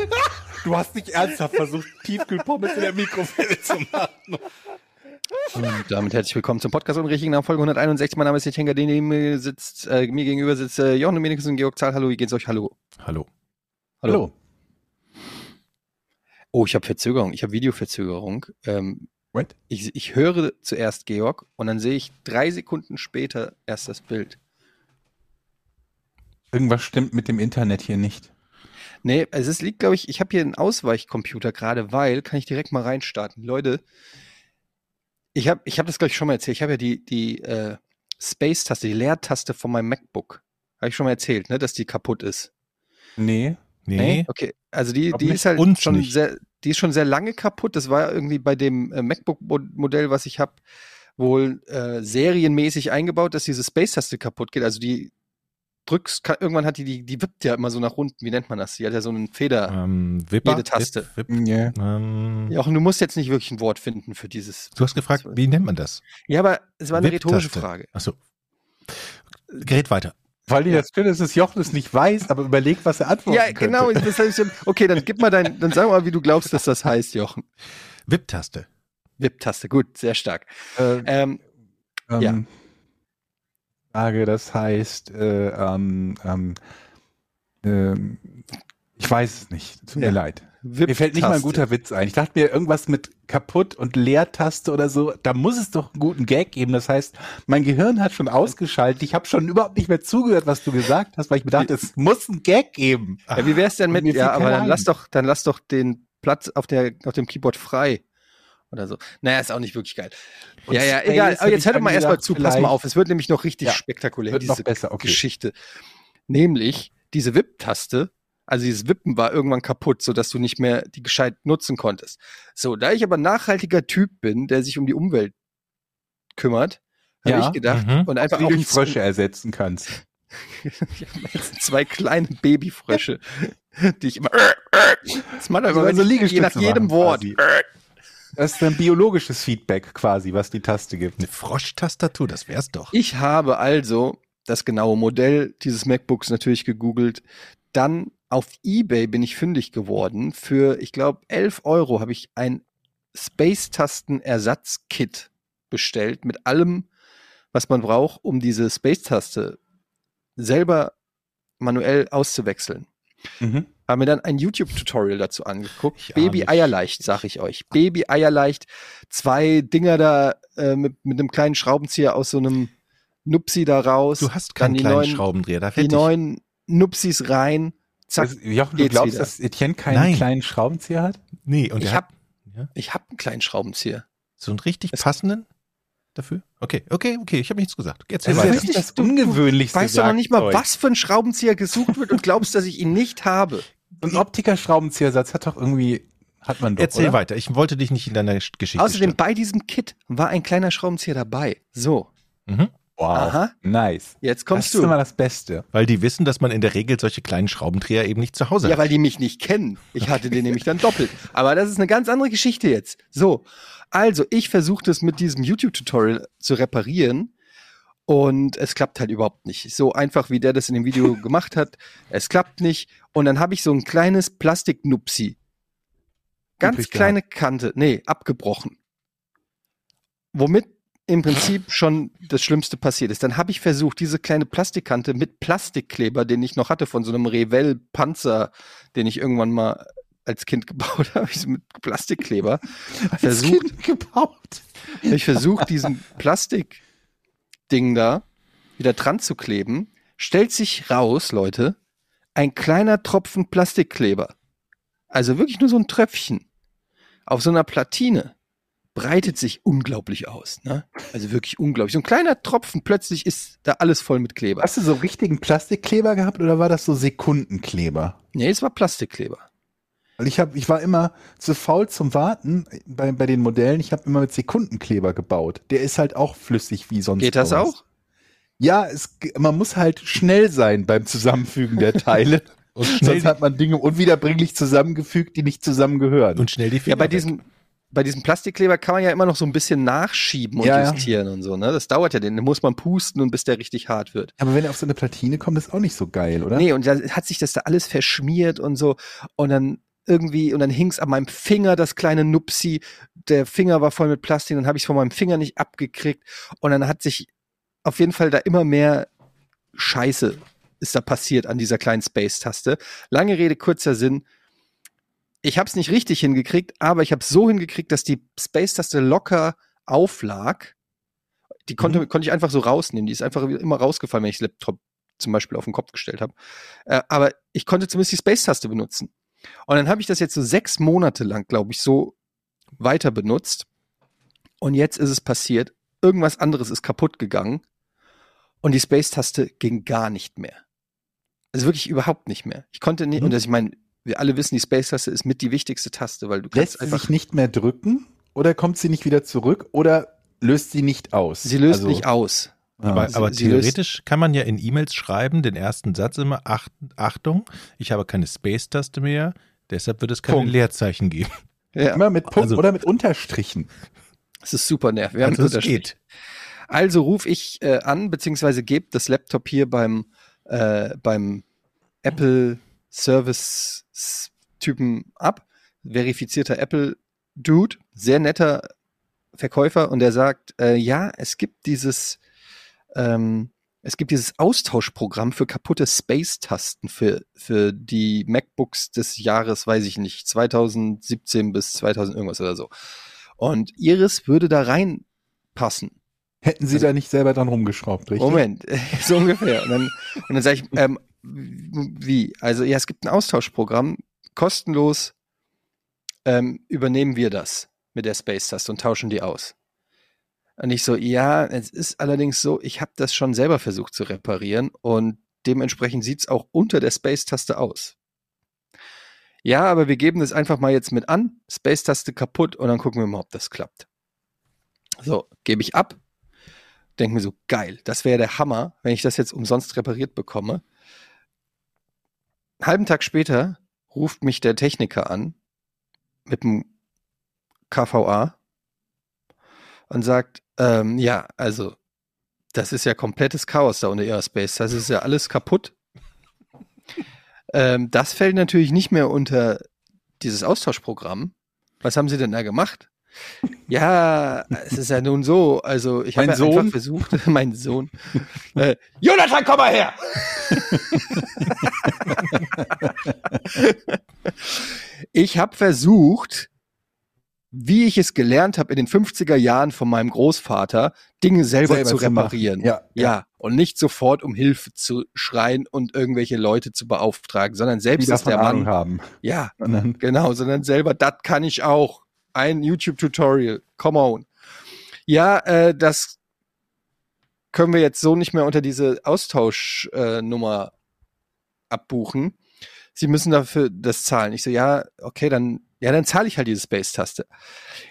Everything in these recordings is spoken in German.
Du hast nicht ernsthaft versucht, Tiefkühlpommes in der Mikrowelle zu machen. Und damit herzlich willkommen zum Podcast ohne richtigen Namen, Folge 161. Mein Name ist Jetchenka, den neben mir sitzt, äh, mir gegenüber sitzt äh, Jochen Dominikus und Georg Zahl. Hallo, wie geht's euch? Hallo. Hallo. Hallo. Oh, ich habe Verzögerung. Ich habe Videoverzögerung. Ähm, What? ich, ich höre zuerst Georg und dann sehe ich drei Sekunden später erst das Bild. Irgendwas stimmt mit dem Internet hier nicht. Nee, also es liegt, glaube ich, ich habe hier einen Ausweichcomputer gerade, weil, kann ich direkt mal reinstarten. Leute, ich habe ich hab das, glaube ich, schon mal erzählt. Ich habe ja die, die äh, Space-Taste, die Leertaste von meinem MacBook. Habe ich schon mal erzählt, ne, dass die kaputt ist. Nee. Nee. Okay, also die, die ist halt schon nicht. sehr, die ist schon sehr lange kaputt. Das war irgendwie bei dem äh, MacBook-Modell, was ich habe, wohl äh, serienmäßig eingebaut, dass diese Space-Taste kaputt geht. Also die drückst, kann, irgendwann hat die, die, die wippt ja immer so nach unten. Wie nennt man das? Die hat ja so einen Feder. Ähm, Wipper? Jede Taste. Wip, Wip, Yeah. ähm, Ja, und du musst jetzt nicht wirklich ein Wort finden für dieses. Du hast gefragt, wie nennt man das? Ja, aber es war eine rhetorische Frage. Achso. Gerät weiter. Weil dir das schön ist, dass Jochen es nicht weiß, aber überlegt, was er antworten Ja, genau. Das heißt, okay, dann gib mal dein, dann sag mal, wie du glaubst, dass das heißt, Jochen. Wip-Taste. Wip-Taste, gut, sehr stark. Äh, Ähm, ähm, ja. Sage, das heißt, äh, ähm, ähm, ähm, ich weiß es nicht. Tut Ja. mir leid. Mir fällt nicht mal ein guter Witz ein. Ich dachte mir irgendwas mit kaputt und Leertaste oder so. Da muss es doch einen guten Gag geben. Das heißt, mein Gehirn hat schon ausgeschaltet. Ich habe schon überhaupt nicht mehr zugehört, was du gesagt hast, weil ich mir dachte, es muss einen Gag geben. Ja, wie wär's denn mit, ja, aber dann ein. lass doch, dann lass doch den Platz auf der, auf dem Keyboard frei. Oder so. Naja, ist auch nicht wirklich geil. Und ja, ja, egal. Aber jetzt ich hör doch dann mal erstmal zu, pass mal auf. Es wird nämlich noch richtig Ja, spektakulär, diese besser, okay. Geschichte. Nämlich, diese Wip-Taste, also dieses Wippen war irgendwann kaputt, sodass du nicht mehr die gescheit nutzen konntest. So, da ich aber ein nachhaltiger Typ bin, der sich um die Umwelt kümmert, habe Ja, ich gedacht, mhm. und einfach Wie auch du Frösche ersetzen kannst. ich habe jetzt zwei kleine Babyfrösche, die ich immer. Das macht aber, wenn so ich, je nach jedem machen Wort. Das ist ein biologisches Feedback quasi, was die Taste gibt. Eine Froschtastatur, das wär's doch. Ich habe also das genaue Modell dieses MacBooks natürlich gegoogelt. Dann auf eBay bin ich fündig geworden. Für, ich glaube, 11 Euro habe ich ein Space-Tasten-Ersatz-Kit bestellt mit allem, was man braucht, um diese Space-Taste selber manuell auszuwechseln. Mhm. Haben mir dann ein YouTube-Tutorial dazu angeguckt. Baby. Eierleicht, sag ich euch. Baby Eierleicht. Zwei Dinger da äh, mit, mit einem kleinen Schraubenzieher aus so einem Nupsi da raus. Du hast keinen die kleinen neuen, Schraubendreher, da die neuen Nupsis rein. Zack. Also, Jochen, du glaubst, wieder. dass Etienne keinen Nein. kleinen Schraubenzieher hat? Nee, und ich der hat hab, ich hab einen kleinen Schraubenzieher. so einen richtig Es- passenden dafür. Okay, okay, okay, ich habe nichts gesagt. Erzähl Das weiter. ist das Ungewöhnlichste Weißt du noch nicht mal, was für ein Schraubenzieher gesucht wird und glaubst, dass ich ihn nicht habe? Ein Optiker-Schraubenziehersatz hat doch irgendwie, hat man doch, Erzähl oder? weiter. Ich wollte dich nicht in deiner Geschichte Außerdem stören. bei diesem Kit war ein kleiner Schraubenzieher dabei. So, Mhm. Wow, Aha. nice. jetzt Das kommst ist immer du. das Beste. Weil die wissen, dass man in der Regel solche kleinen Schraubendreher eben nicht zu Hause Ja, hat. weil die mich nicht kennen. Ich hatte den nämlich dann doppelt. Aber das ist eine ganz andere Geschichte jetzt. So, also ich versuche das mit diesem YouTube-Tutorial zu reparieren und es klappt halt überhaupt nicht. So einfach, wie der das in dem Video gemacht hat. Es klappt nicht. Und dann habe ich so ein kleines Plastiknupsi. Ganz Übrig kleine Kante. Nee, abgebrochen. Womit im Prinzip schon das Schlimmste passiert ist. Dann habe ich versucht, diese kleine Plastikkante mit Plastikkleber, den ich noch hatte von so einem Revell Panzer, den ich irgendwann mal als Kind gebaut habe, ich mit Plastikkleber versucht, Kind gebaut. habe ich versucht, diesen Plastikding da wieder dran zu kleben. Stellt sich raus, Leute, ein kleiner Tropfen Plastikkleber. Also wirklich nur so ein Tröpfchen auf so einer Platine breitet sich unglaublich aus. Ne? Also wirklich unglaublich. So ein kleiner Tropfen, plötzlich ist da alles voll mit Kleber. Hast du so richtigen Plastikkleber gehabt oder war das so Sekundenkleber? Nee, es war Plastikkleber. Weil ich habe, ich war immer zu faul zum Warten bei, bei den Modellen. Ich habe immer mit Sekundenkleber gebaut. Der ist halt auch flüssig wie sonst. Geht das was. auch? Ja, es, man muss halt schnell sein beim Zusammenfügen der Teile. Und Sonst hat man Dinge unwiederbringlich zusammengefügt, die nicht zusammengehören. und schnell die Finger Ja, bei diesem, bei diesem Plastikkleber kann man ja immer noch so ein bisschen nachschieben und Ja, ja. justieren und so, ne? Das dauert ja, den muss man pusten und bis der richtig hart wird. Aber wenn er auf so eine Platine kommt, ist auch nicht so geil, oder? Nee, und dann hat sich das da alles verschmiert und so. Und dann irgendwie, und dann hing's an meinem Finger, das kleine Nupsi. Der Finger war voll mit Plastik, dann habe ich von meinem Finger nicht abgekriegt. Und dann hat sich auf jeden Fall da immer mehr Scheiße ist da passiert an dieser kleinen Space-Taste. Lange Rede, kurzer Sinn. Ich habe es nicht richtig hingekriegt, aber ich habe so hingekriegt, dass die Space-Taste locker auflag. Die konnte, konnte ich einfach so rausnehmen. Die ist einfach immer rausgefallen, wenn ich das Laptop zum Beispiel auf den Kopf gestellt habe. Äh, aber ich konnte zumindest die Space-Taste benutzen. Und dann habe ich das jetzt so sechs Monate lang, glaube ich, so weiter benutzt. Und jetzt ist es passiert. Irgendwas anderes ist kaputt gegangen. Und die Space-Taste ging gar nicht mehr. Also wirklich überhaupt nicht mehr. Ich konnte nicht, Mhm. und das, ich meine, wir alle wissen, die Space-Taste ist mit die wichtigste Taste, weil du Lässt kannst sie einfach, sich nicht mehr drücken oder kommt sie nicht wieder zurück oder löst sie nicht aus? sie löst Also- nicht aus. Aber, sie- aber löst- theoretisch kann man ja in E-Mails schreiben, den ersten Satz immer, Ach, Achtung, ich habe keine Space-Taste mehr, deshalb wird es keine Punkt. Leerzeichen geben. Ja, Immer mit Punkten Also- oder mit Unterstrichen. das ist super nervig. Wir haben Also es Unterstrich. geht. Also rufe ich äh, an, beziehungsweise gebe das Laptop hier beim, äh, beim Apple Service Typen ab. Verifizierter Apple Dude, sehr netter Verkäufer und der sagt, äh, ja, es gibt dieses, ähm, es gibt dieses Austauschprogramm für kaputte Space-Tasten für, für die MacBooks des Jahres, weiß ich nicht, 2017 bis 2000 irgendwas oder so. Und Iris würde da reinpassen. Hätten sie Also- da nicht selber dran rumgeschraubt, richtig? Moment, so ungefähr. Und dann, und dann sage ich, ähm, wie? Also ja, es gibt ein Austauschprogramm, kostenlos ähm, übernehmen wir das mit der Space-Taste und tauschen die aus. Und ich so, ja, es ist allerdings so, ich habe das schon selber versucht zu reparieren und dementsprechend sieht's auch unter der Space-Taste aus. Ja, aber wir geben das einfach mal jetzt mit an, Space-Taste kaputt und dann gucken wir mal, ob das klappt. So, gebe ich ab, denke mir so, geil, das wäre der Hammer, wenn ich das jetzt umsonst repariert bekomme. Einen halben Tag später ruft mich der Techniker an mit dem KVA und sagt, ähm, ja, also das ist ja komplettes Chaos da unter Aerospace, das ist ja alles kaputt. ähm, das fällt natürlich nicht mehr unter dieses Austauschprogramm. Was haben Sie denn da gemacht? Ja, es ist ja nun so, also ich habe ja einfach versucht, mein Sohn, äh, Jonathan, komm mal her! ich habe versucht, wie ich es gelernt habe in den 50er Jahren von meinem Großvater, Dinge selber, Selber zu zu machen. reparieren. Ja, ja. Und nicht sofort um Hilfe zu schreien und irgendwelche Leute zu beauftragen, sondern Die selbst ist davon der Ahnung Mann. haben. Ja, Genau, sondern selber, das kann ich auch. Ein YouTube-Tutorial, come on. Ja, äh, das können wir jetzt so nicht mehr unter diese Austauschnummer äh, abbuchen. Sie müssen dafür das zahlen. Ich so, ja, okay, dann, ja, dann zahle ich halt diese Space-Taste.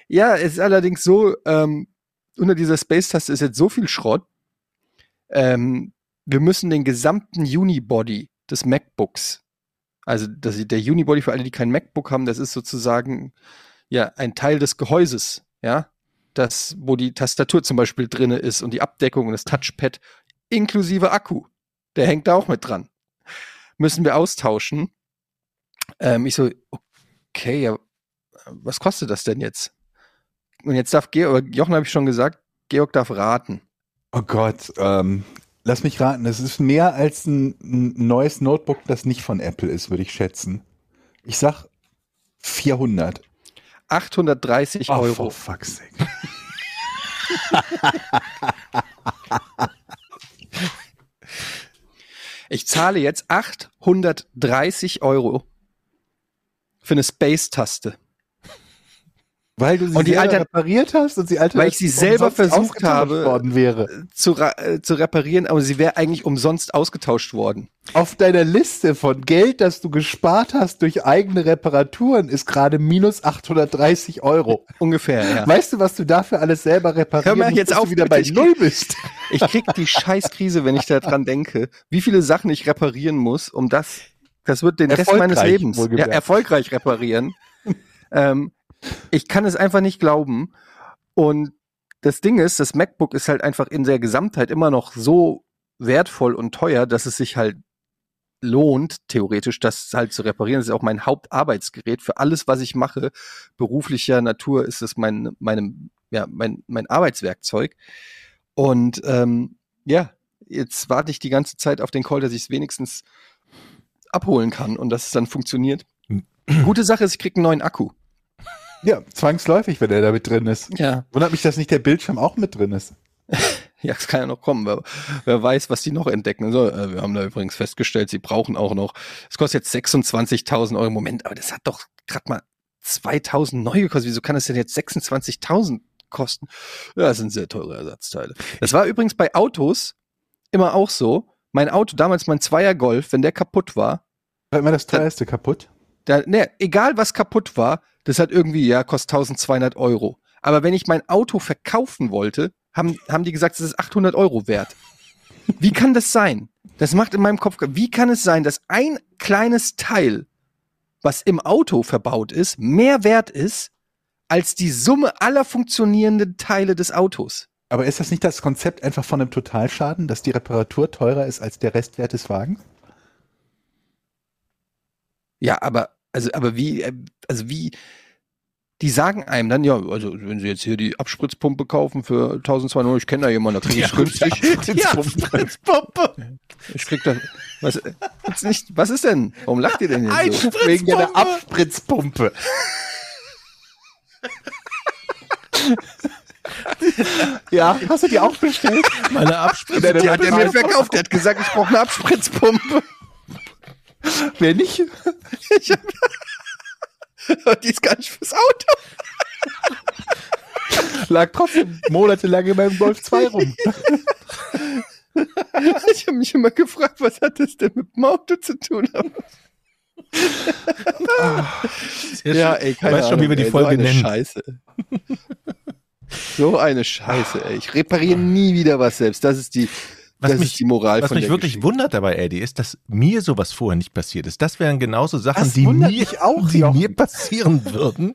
Ja, es ist allerdings so, ähm, unter dieser Space-Taste ist jetzt so viel Schrott. Ähm, wir müssen den gesamten Unibody des MacBooks also das, der Unibody für alle, die kein MacBook haben, das ist sozusagen ja ein Teil des Gehäuses, ja, das, wo die Tastatur zum Beispiel drinne ist und die Abdeckung und das Touchpad inklusive Akku, der hängt da auch mit dran. Müssen wir austauschen. Ähm, ich so, okay, ja, was kostet das denn jetzt? Und jetzt darf Georg, Jochen habe ich schon gesagt, Georg darf raten. oh Gott, ähm, lass mich raten, es ist mehr als ein, ein neues Notebook, das nicht von Apple ist, würde ich schätzen. Ich sag 400. 830 Oh, Euro. for fuck's sake. Ich zahle jetzt 830 Euro für eine Space-Taste. Weil du sie Und die selber Alter- repariert hast und sie alter Weil ich sie selber versucht habe- worden wäre. zu, äh, zu reparieren, aber sie wäre eigentlich umsonst ausgetauscht worden. Auf deiner Liste von Geld, das du gespart hast durch eigene Reparaturen, ist gerade minus 830 Euro. Ungefähr, ja. Weißt du, was du dafür alles selber reparieren Hör mal jetzt auf, du wieder bei ich Null bist? Ich krieg die Scheißkrise, wenn ich daran denke, wie viele Sachen ich reparieren muss, um das, das wird den Rest meines Lebens ja, erfolgreich reparieren. ähm, ich kann es einfach nicht glauben. Und das Ding ist, das MacBook ist halt einfach in der Gesamtheit immer noch so wertvoll und teuer, dass es sich halt lohnt, theoretisch, das halt zu reparieren. Das ist auch mein Hauptarbeitsgerät für alles, was ich mache. Beruflicher Natur ist es mein, meinem, ja, mein, mein Arbeitswerkzeug. Und ähm, ja, jetzt warte ich die ganze Zeit auf den Call, dass ich es wenigstens abholen kann und dass es dann funktioniert. Gute Sache ist, ich krieg einen neuen Akku. Ja, zwangsläufig, wenn er da mit drin ist. Ja. Wundert mich, dass nicht der Bildschirm auch mit drin ist. Ja, es kann ja noch kommen. Wer, wer weiß, was die noch entdecken. So, äh, wir haben da übrigens festgestellt, sie brauchen auch noch. Es kostet jetzt 26.000 Euro im Moment, aber das hat doch gerade mal 2.000 neu gekostet. Wieso kann es denn jetzt 26.000 kosten? Ja, das sind sehr teure Ersatzteile. Das war übrigens bei Autos immer auch so. Mein Auto, damals mein Zweier Golf, wenn der kaputt war, War immer das teuerste kaputt. da, ne, egal was kaputt war, das hat irgendwie, ja, kostet 1200 Euro. Aber wenn ich mein Auto verkaufen wollte, haben, haben die gesagt, es ist 800 Euro wert. Wie kann das sein? Das macht in meinem Kopf, wie kann es sein, dass ein kleines Teil, was im Auto verbaut ist, mehr wert ist, als die Summe aller funktionierenden Teile des Autos? Aber ist das nicht das Konzept einfach von einem Totalschaden, dass die Reparatur teurer ist als der Restwert des Wagens? Ja, aber, also, aber wie, äh, also wie, die sagen einem dann, ja, also wenn sie jetzt hier die Abspritzpumpe kaufen für 1200 Euro, ich kenne da jemanden, da kriege ich es günstig. Ja, Spritzpumpe. Ich krieg da, was, jetzt nicht, was ist denn? Warum lacht ihr denn jetzt Ein so? Wegen der Spritzpumpe. Abspritzpumpe. ja, hast du die auch bestellt? Meine Abspritzpumpe. Der- Die hat er mir verkauft, der hat gesagt, ich brauche eine Abspritzpumpe. Wer nicht? Ich hab, die ist gar nicht fürs Auto. Lag trotzdem monatelang in meinem Golf 2 rum. Ich habe mich immer gefragt, was hat das denn mit dem Auto zu tun? Sehr Ja, schön. ey, Ich keine weiß schon, wie wir die ey, Folge so eine nennen. Scheiße. So eine Scheiße, ey. Ich repariere nie wieder was selbst. Das ist die, Was das mich- ist die Moral Was von mich wirklich Geschichte. wundert dabei, Eddie, ist, dass mir sowas vorher nicht passiert ist. Das wären genauso Sachen, Das die, mir, auch, die mir passieren würden.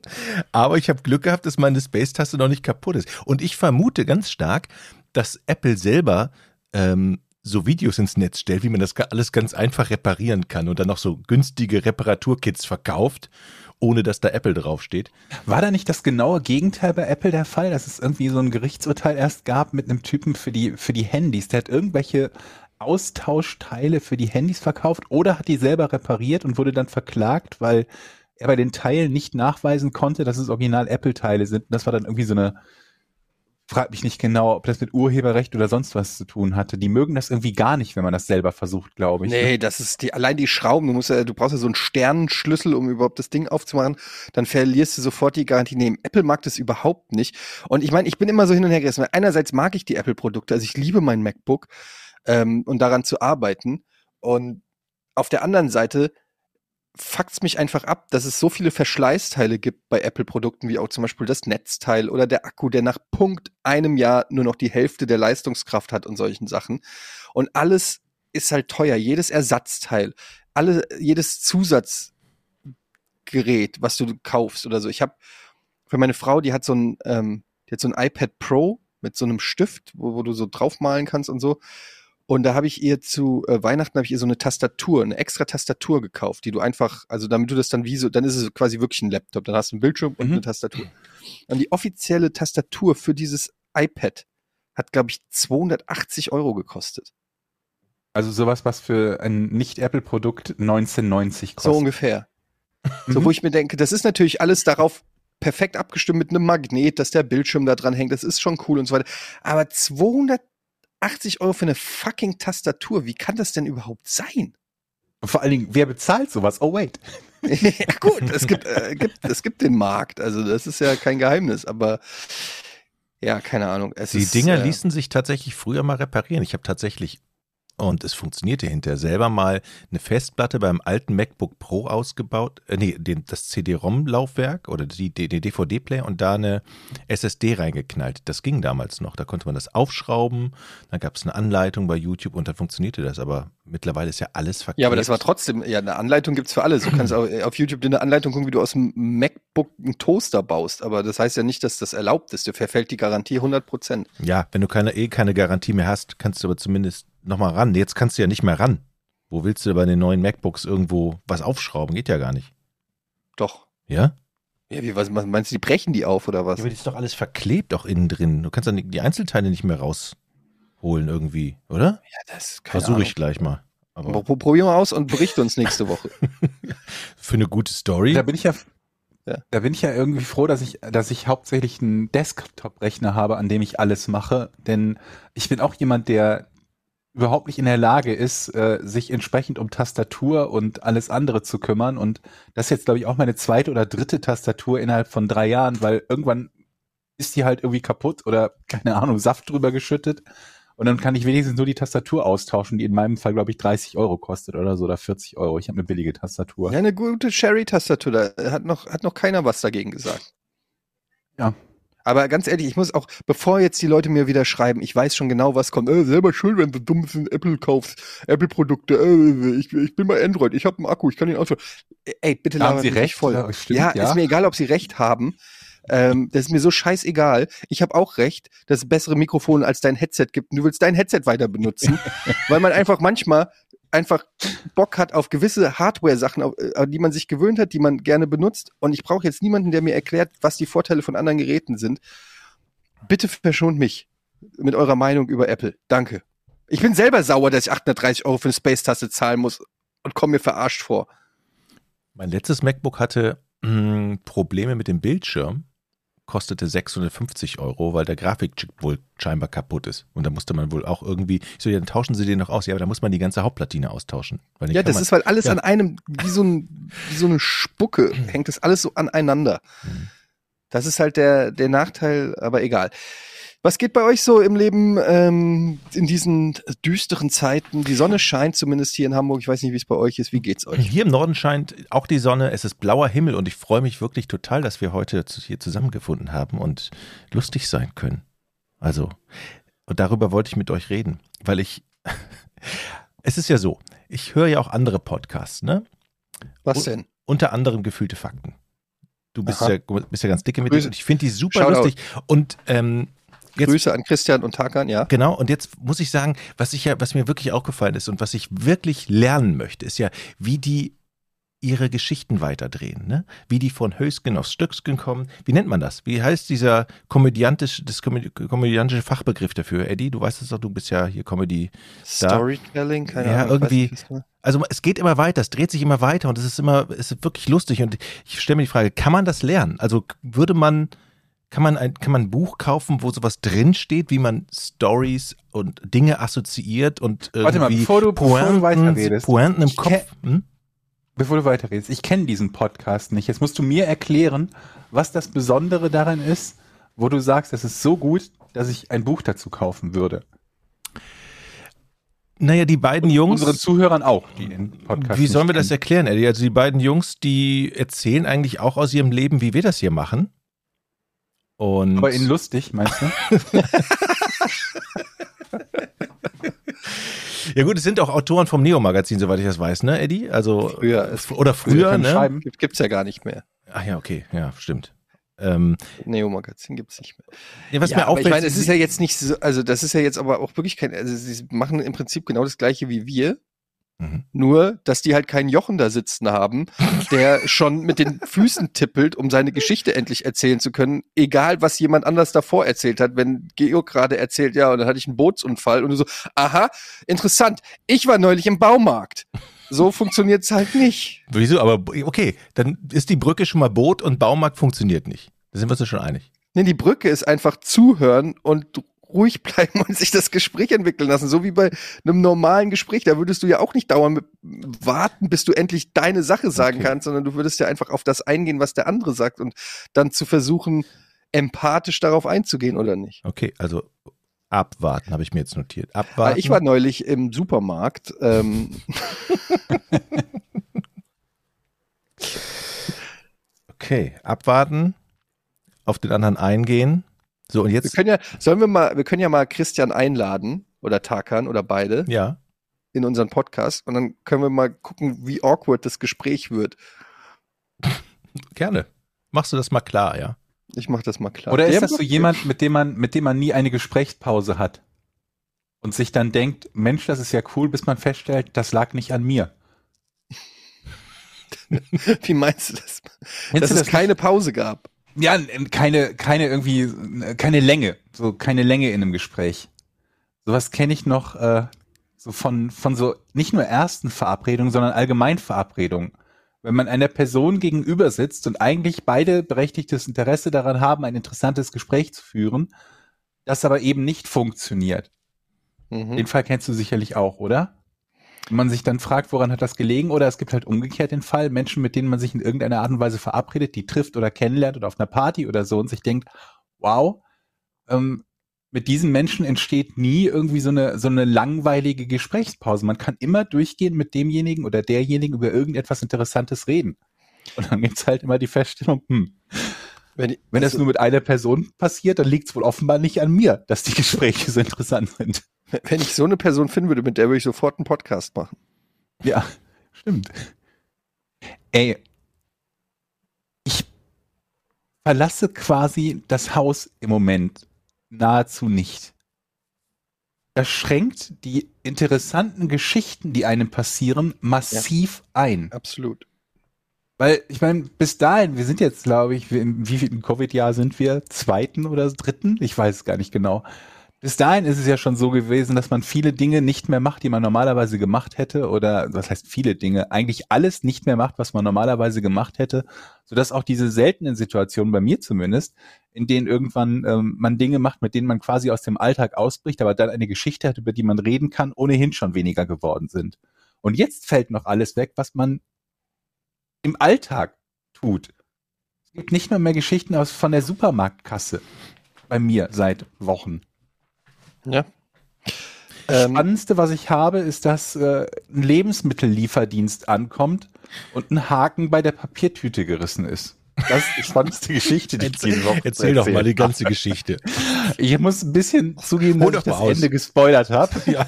Aber ich habe Glück gehabt, dass meine Space-Taste noch nicht kaputt ist. Und ich vermute ganz stark, dass Apple selber ähm, so Videos ins Netz stellt, wie man das alles ganz einfach reparieren kann und dann noch so günstige Reparaturkits verkauft, ohne dass da Apple draufsteht. War da nicht das genaue Gegenteil bei Apple der Fall, dass es irgendwie so ein Gerichtsurteil erst gab mit einem Typen für die, für die Handys? Der hat irgendwelche Austauschteile für die Handys verkauft oder hat die selber repariert und wurde dann verklagt, weil er bei den Teilen nicht nachweisen konnte, dass es original Apple-Teile sind. Und das war dann irgendwie so eine, frag mich nicht genau, ob das mit Urheberrecht oder sonst was zu tun hatte. Die mögen das irgendwie gar nicht, wenn man das selber versucht, glaube ich. ne? Nee, das ist die, allein die Schrauben. Du musst ja, du brauchst ja so einen Sternenschlüssel, um überhaupt das Ding aufzumachen. Dann verlierst du sofort die Garantie. Nee, Apple mag das überhaupt nicht. Und ich meine, ich bin immer so hin und her gerissen. Einerseits mag ich die Apple-Produkte. Also ich liebe mein MacBook ähm, und daran zu arbeiten. Und auf der anderen Seite fuckt's mich einfach ab, dass es so viele Verschleißteile gibt bei Apple-Produkten, wie auch zum Beispiel das Netzteil oder der Akku, der nach Punkt einem Jahr nur noch die Hälfte der Leistungskraft hat und solchen Sachen. Und alles ist halt teuer. Jedes Ersatzteil, alle, jedes Zusatzgerät, was du kaufst oder so. Ich habe für meine Frau, die hat so ein, ähm, die hat so ein iPad Pro mit so einem Stift, wo, wo du so draufmalen kannst und so. Und da habe ich ihr zu äh, Weihnachten habe ich ihr so eine Tastatur, eine extra Tastatur gekauft, die du einfach, also damit du das dann wie so, dann ist es quasi wirklich ein Laptop. Dann hast du einen Bildschirm und Mhm. eine Tastatur. Und die offizielle Tastatur für dieses iPad hat, glaube ich, 280 Euro gekostet. Also sowas, was für ein Nicht-Apple-Produkt 1990 kostet. So ungefähr. So, Mhm. wo ich mir denke, das ist natürlich alles darauf perfekt abgestimmt mit einem Magnet, dass der Bildschirm da dran hängt. Das ist schon cool und so weiter. Aber 280 Euro für eine fucking Tastatur, wie kann das denn überhaupt sein? Vor allen Dingen, wer bezahlt sowas? Oh wait. ja, gut, es gibt, äh, gibt, es gibt den Markt. Also, das ist ja kein Geheimnis, aber ja, keine Ahnung. Es Die ist, Dinger äh, ließen sich tatsächlich früher mal reparieren. Ich habe tatsächlich, und es funktionierte hinterher, selber mal eine Festplatte beim alten MacBook Pro ausgebaut, äh, nee, den, das CD-ROM-Laufwerk oder die, die, den DVD-Player und da eine SSD reingeknallt. Das ging damals noch. Da konnte man das aufschrauben, dann gab es eine Anleitung bei YouTube und dann funktionierte das. Aber mittlerweile ist ja alles verkehrt. Ja, aber das war trotzdem, ja, eine Anleitung gibt's für alles. Du kannst auch auf YouTube dir eine Anleitung gucken, wie du aus dem MacBook einen Toaster baust. Aber das heißt ja nicht, dass das erlaubt ist. Dir verfällt die Garantie 100 Prozent. Ja, wenn du keine, eh keine Garantie mehr hast, kannst du aber zumindest nochmal ran. Jetzt kannst du ja nicht mehr ran. Wo willst du bei den neuen MacBooks irgendwo was aufschrauben? Geht ja gar nicht. Doch. Ja? Ja, wie, was meinst du, die brechen die auf oder was? Ja, aber das ist doch alles verklebt auch innen drin. Du kannst dann die Einzelteile nicht mehr rausholen irgendwie, oder? Ja, das keine Versuche ich gleich mal. Aber Pro- pro- Probier mal aus und berichte uns nächste Woche. für eine gute Story. Da bin ich ja, Ja. da bin ich ja irgendwie froh, dass ich, dass ich hauptsächlich einen Desktop-Rechner habe, an dem ich alles mache. Denn ich bin auch jemand, der überhaupt nicht in der Lage ist, äh, sich entsprechend um Tastatur und alles andere zu kümmern. Und das ist jetzt, glaube ich, auch meine zweite oder dritte Tastatur innerhalb von drei Jahren, weil irgendwann ist die halt irgendwie kaputt oder, keine Ahnung, Saft drüber geschüttet. Und dann kann ich wenigstens nur die Tastatur austauschen, die in meinem Fall, glaube ich, 30 Euro kostet oder so, oder 40 Euro. Ich habe eine billige Tastatur. Ja, eine gute Sherry-Tastatur, da hat noch, hat noch keiner was dagegen gesagt. Ja. Aber ganz ehrlich, ich muss auch, bevor jetzt die Leute mir wieder schreiben, ich weiß schon genau, was kommt. Äh, selber schuld, wenn du dumm in Apple kaufst, Apple-Produkte. Äh, ich, ich bin bei Android, ich habe einen Akku, ich kann ihn ausführen. Ey, bitte haben Sie recht, voll. ja, stimmt, ja, ja. ist mir egal, ob Sie recht haben. Ähm, das ist mir so scheißegal. Ich habe auch recht, dass es bessere Mikrofone als dein Headset gibt. Und du willst dein Headset weiter benutzen, weil man einfach manchmal einfach Bock hat auf gewisse Hardware-Sachen, äh, die man sich gewöhnt hat, die man gerne benutzt. Und ich brauche jetzt niemanden, der mir erklärt, was die Vorteile von anderen Geräten sind. Bitte verschont mich mit eurer Meinung über Apple. Danke. Ich bin selber sauer, dass ich 830 Euro für eine Space-Taste zahlen muss und komme mir verarscht vor. Mein letztes MacBook hatte mh, Probleme mit dem Bildschirm, kostete 650 Euro, weil der Grafikchip wohl scheinbar kaputt ist. Und da musste man wohl auch irgendwie, ich so, ja, dann tauschen sie den noch aus. Ja, aber da muss man die ganze Hauptplatine austauschen. Ja, das man, ist, weil alles ja. an einem, wie so, ein, wie so eine Spucke, hängt das alles so aneinander. Mhm. Das ist halt der, der Nachteil, aber egal. Was geht bei euch so im Leben ähm, in diesen düsteren Zeiten? Die Sonne scheint zumindest hier in Hamburg. Ich weiß nicht, wie es bei euch ist. Wie geht's euch? Hier im Norden scheint auch die Sonne, es ist blauer Himmel und ich freue mich wirklich total, dass wir heute hier zusammengefunden haben und lustig sein können. Also, und darüber wollte ich mit euch reden, weil ich, es ist ja so, ich höre ja auch andere Podcasts, ne? Was denn? Unter anderem gefühlte Fakten. Du bist, Aha. ja, bist ja ganz dicke mit Grüße. und ich finde die super Shoutout. lustig. Und ähm, jetzt Grüße an Christian und Tarkan, ja. Genau, und jetzt muss ich sagen, was ich ja, was mir wirklich aufgefallen ist und was ich wirklich lernen möchte, ist ja, wie die ihre Geschichten weiterdrehen, ne? Wie die von Höchstgen aufs Stücksgen kommen. Wie nennt man das? Wie heißt dieser komödiantische, das komödi- komödiantische Fachbegriff dafür? Eddie, du weißt es doch, du bist ja hier Comedy. Storytelling, keine Ja, Ahnung. weiß irgendwie- Also es geht immer weiter, es dreht sich immer weiter und es ist immer, es ist wirklich lustig und ich stelle mir die Frage, kann man das lernen? Also würde man, kann man ein, kann man ein Buch kaufen, wo sowas drinsteht, wie man Stories und Dinge assoziiert und irgendwie Warte mal, bevor du- bevor du Pointen, weiterredest, Pointen im Kopf. Hm? Bevor du weiterredest, ich kenne diesen Podcast nicht. Jetzt musst du mir erklären, was das Besondere daran ist, wo du sagst, es ist so gut, dass ich ein Buch dazu kaufen würde. Naja, die beiden Jungs. Unseren Zuhörern auch, die den Podcast Wie sollen wir das erklären, Eddie? Also die beiden Jungs, die erzählen eigentlich auch aus ihrem Leben, wie wir das hier machen. Und. Aber in lustig, meinst du? ja gut, es sind auch Autoren vom Neo-Magazin, soweit ich das weiß, ne, Eddie? Also Früher, es- oder früher, können ne? schreiben. Gibt, gibt's ja gar nicht mehr. Ach ja, okay, ja, stimmt. Ähm, Neo-Magazin gibt's nicht mehr. ja, was ja, mir auffällt, ich meine, es ist ja jetzt nicht so, also das ist ja jetzt aber auch wirklich kein, also sie machen im Prinzip genau das gleiche wie wir, Mhm. nur, dass die halt keinen Jochen da sitzen haben, der schon mit den Füßen tippelt, um seine Geschichte endlich erzählen zu können, egal was jemand anders davor erzählt hat. Wenn Georg gerade erzählt, ja, und dann hatte ich einen Bootsunfall und du so, aha, interessant, ich war neulich im Baumarkt. So funktioniert's halt nicht. Wieso? Aber okay, dann ist die Brücke schon mal Boot und Baumarkt funktioniert nicht. Da sind wir uns ja schon einig. Nee, die Brücke ist einfach zuhören und ruhig bleiben und sich das Gespräch entwickeln lassen. So wie bei einem normalen Gespräch. Da würdest du ja auch nicht dauernd warten, bis du endlich deine Sache sagen Okay. kannst, sondern du würdest ja einfach auf das eingehen, was der andere sagt und dann zu versuchen, empathisch darauf einzugehen oder nicht. Okay, also abwarten habe ich mir jetzt notiert. Abwarten. Ich war neulich im Supermarkt. Ähm, okay, abwarten, auf den anderen eingehen. So, und wir jetzt, können ja, sollen wir mal, wir können ja mal Christian einladen oder Tarkan oder beide ja, in unseren Podcast und dann können wir mal gucken, wie awkward das Gespräch wird. gerne. Machst du das mal klar, ja? Ich mach das mal klar. Oder ist das so jemand, mit dem man, mit dem man nie eine Gesprächspause hat? Und sich dann denkt, Mensch, das ist ja cool, bis man feststellt, das lag nicht an mir. Wie meinst du das? Dass du es das keine Pause gab. Ja, keine, keine irgendwie, keine Länge, so keine Länge in einem Gespräch. Sowas kenne ich noch äh, so von, von so nicht nur ersten Verabredungen, sondern allgemein Verabredungen. Wenn man einer Person gegenüber sitzt und eigentlich beide berechtigtes Interesse daran haben, ein interessantes Gespräch zu führen, das aber eben nicht funktioniert. Mhm. Den Fall kennst du sicherlich auch, oder? Man sich dann fragt, woran hat das gelegen? Oder es gibt halt umgekehrt den Fall, Menschen, mit denen man sich in irgendeiner Art und Weise verabredet, die trifft oder kennenlernt oder auf einer Party oder so und sich denkt, wow, ähm, mit diesen Menschen entsteht nie irgendwie so eine, so eine langweilige Gesprächspause. Man kann immer durchgehen mit demjenigen oder derjenigen über irgendetwas Interessantes reden. Und dann gibt's halt immer die Feststellung, hm, Wenn, ich- wenn das also, nur mit einer Person passiert, dann liegt's wohl offenbar nicht an mir, dass die Gespräche so interessant sind. Wenn ich so eine Person finden würde, mit der würde ich sofort einen Podcast machen. Ja, stimmt. Ey, ich verlasse quasi das Haus im Moment nahezu nicht. Das schränkt die interessanten Geschichten, die einem passieren, massiv ein. Absolut. Weil, ich meine, bis dahin, wir sind jetzt, glaube ich, im wievielten Covid-Jahr sind wir? Zweiten oder dritten? Ich weiß es gar nicht genau. Bis dahin ist es ja schon so gewesen, dass man viele Dinge nicht mehr macht, die man normalerweise gemacht hätte, oder was heißt viele Dinge, eigentlich alles nicht mehr macht, was man normalerweise gemacht hätte, sodass auch diese seltenen Situationen, bei mir zumindest, in denen irgendwann ähm, man Dinge macht, mit denen man quasi aus dem Alltag ausbricht, aber dann eine Geschichte hat, über die man reden kann, ohnehin schon weniger geworden sind. Und jetzt fällt noch alles weg, was man im Alltag tut. Es gibt nicht nur mehr Geschichten aus von der Supermarktkasse bei mir seit Wochen. Ja. Das Ähm, Spannendste, was ich habe, ist, dass äh, ein Lebensmittellieferdienst ankommt und ein Haken bei der Papiertüte gerissen ist. Das ist die spannendste Geschichte, die ich diese Woche Erzähl doch mal die ganze Geschichte. habe. Ich muss ein bisschen zugeben, dass ich das aus. Ende gespoilert habe. Ja.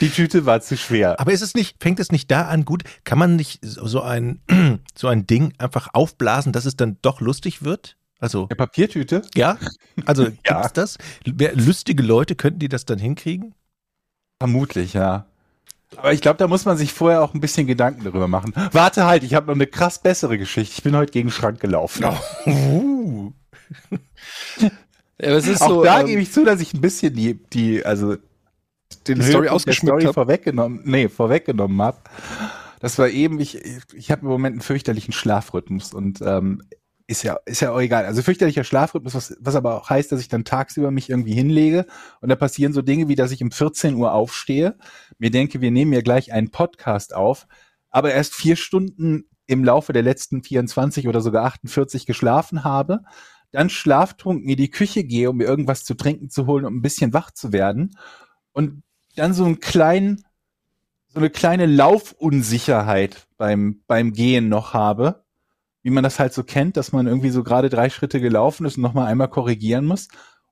Die Tüte war zu schwer. Aber ist es nicht, fängt es nicht da an, gut, kann man nicht so ein, so ein Ding einfach aufblasen, dass es dann doch lustig wird? Also, Eine Papiertüte? ja? Also, Ja. gibt's das? Wer- Lustige Leute, könnten die das dann hinkriegen? Vermutlich, ja. Aber ich glaube, da muss man sich vorher auch ein bisschen Gedanken darüber machen. Warte halt, ich habe noch eine krass bessere Geschichte. Ich bin heute gegen den Schrank gelaufen. Uh. ja, aber es ist Auch so, da ähm, gebe ich zu, dass ich ein bisschen die, die also den Die Story ausgeschmückt Story hab. vorweggenommen, nee, vorweggenommen habe. Das war eben, ich, ich habe im Moment einen fürchterlichen Schlafrhythmus und ähm, ist ja, ist ja auch egal. Also fürchterlicher Schlafrhythmus, was, was aber auch heißt, dass ich dann tagsüber mich irgendwie hinlege und da passieren so Dinge wie, dass ich um 14 Uhr aufstehe, mir denke, wir nehmen ja gleich einen Podcast auf, aber erst vier Stunden im Laufe der letzten 24 oder sogar 48 geschlafen habe, dann schlaftrunken in die Küche gehe, um mir irgendwas zu trinken zu holen, um ein bisschen wach zu werden und dann so einen kleinen, so eine kleine Laufunsicherheit beim, beim Gehen noch habe, wie man das halt so kennt, dass man irgendwie so gerade drei Schritte gelaufen ist und nochmal einmal korrigieren muss.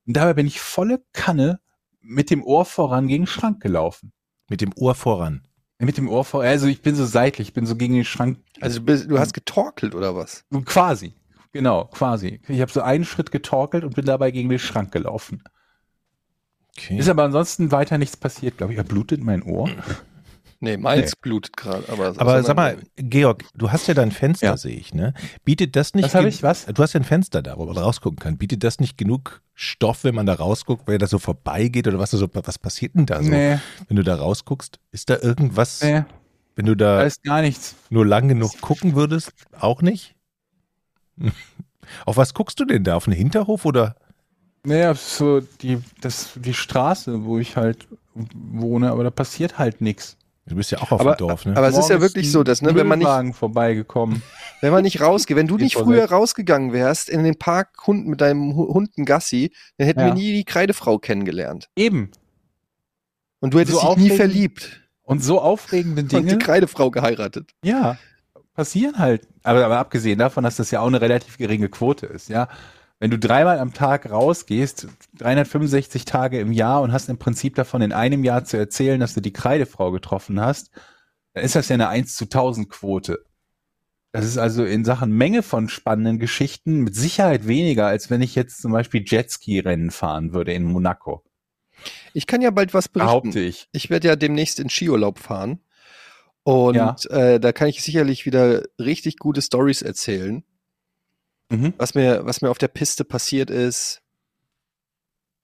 Und dabei bin ich volle Kanne mit dem Ohr voran gegen den Schrank gelaufen. Mit dem Ohr voran. Mit dem Ohr vor, also ich bin so seitlich, ich bin so gegen den Schrank, also du, bist, du hast getorkelt oder was? quasi, genau, quasi. Ich habe so einen Schritt getorkelt und bin dabei gegen den Schrank gelaufen. Okay. Ist aber ansonsten weiter nichts passiert, glaube ich. Er blutet mein Ohr. Nee, meins blutet gerade. Aber, Aber sag mal, Georg, du hast ja dein Fenster, Ja. sehe ich, ne? Bietet das nicht. Was hab gen- ich? Was? Du hast ja ein Fenster da, wo man rausgucken kann. Bietet das nicht genug Stoff, wenn man da rausguckt, weil da so vorbeigeht oder was, so, was passiert denn da so, nee, wenn du da rausguckst? Ist da irgendwas, nee, wenn du da da ist gar nichts. nur lang genug gucken würdest? Auch nicht? Auf was guckst du denn da? Auf den Hinterhof oder? Naja, so die, das, die Straße, wo ich halt wohne, aber da passiert halt nichts. Du bist ja auch auf Aber, dem Dorf, ne? aber es ist ja wirklich so, dass, ne, wenn man nicht, vorbeigekommen. wenn man nicht rausgeht, wenn du nicht früher rausgegangen wärst in den Park Hund mit deinem Hu- Hund ein Gassi, dann hätten Ja. wir nie die Kreidefrau kennengelernt. Eben. Und du hättest So dich nie verliebt Und so aufregende und die Dinge, Kreidefrau geheiratet. ja, passieren halt. Aber, aber abgesehen davon, dass das ja auch eine relativ geringe Quote ist, ja. Wenn du dreimal am Tag rausgehst, 365 Tage im Jahr und hast im Prinzip davon in einem Jahr zu erzählen, dass du die Kreidefrau getroffen hast, dann ist das ja eine 1 zu 1000 Quote. Das ist also in Sachen Menge von spannenden Geschichten mit Sicherheit weniger, als wenn ich jetzt zum Beispiel Jetski-Rennen fahren würde in Monaco. Ich kann ja bald was Behaupte berichten. ich. Ich werde ja demnächst in Skiurlaub fahren. Und Ja. äh, da kann ich sicherlich wieder richtig gute Stories erzählen, Mhm. was mir, was mir auf der Piste passiert ist.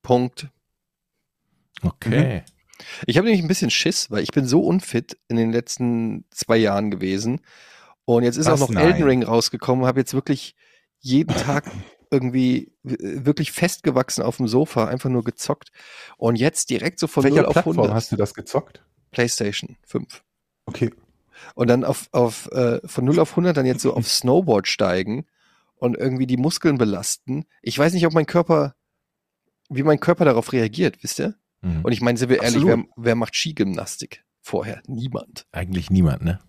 Punkt. okay. Ich habe nämlich ein bisschen Schiss, weil ich bin so unfit in den letzten zwei Jahren gewesen. Und jetzt ist Was? auch noch Nein. Elden Ring rausgekommen, habe jetzt wirklich jeden Tag irgendwie w- wirklich festgewachsen auf dem Sofa, einfach nur gezockt. Und jetzt direkt so von Auf welcher 0 auf Plattform 100. hast du das gezockt? PlayStation 5. Okay. Und dann auf, auf äh, von 0 auf 100 dann jetzt so auf Snowboard steigen und irgendwie die Muskeln belasten. Ich weiß nicht, ob mein Körper, wie mein Körper darauf reagiert, wisst ihr? Mhm. Und ich meine, sind wir ehrlich, wer, wer macht Skigymnastik vorher? Niemand. Eigentlich niemand, ne?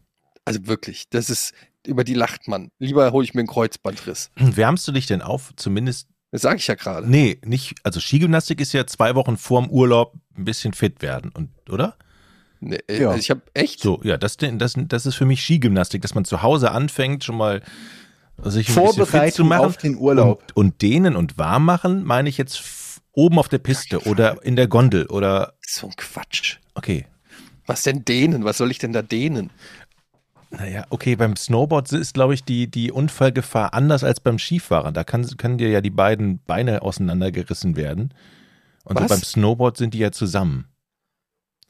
Also wirklich, das ist, über die lacht man. Lieber hole ich mir einen Kreuzbandriss. Wärmst du dich denn auf, zumindest? Das sage ich ja gerade. Nee, nicht. Also Skigymnastik ist ja zwei Wochen vorm Urlaub ein bisschen fit werden, und, oder? Nee, äh, Ja. also ich habe echt, So, ja, das, das, das ist für mich Skigymnastik, dass man zu Hause anfängt, schon mal sich ein bisschen fit zu Vorbereitung machen. auf den Urlaub. Und, und dehnen und warm machen, meine ich jetzt oben auf der Piste oder in der Gondel oder, so ein Quatsch. okay. Was denn dehnen? Was soll ich denn da dehnen? Naja, okay, beim Snowboard ist, glaube ich, die, die Unfallgefahr anders als beim Skifahren. Da kann, können dir ja die beiden Beine auseinandergerissen werden. Und so beim Snowboard sind die ja zusammen.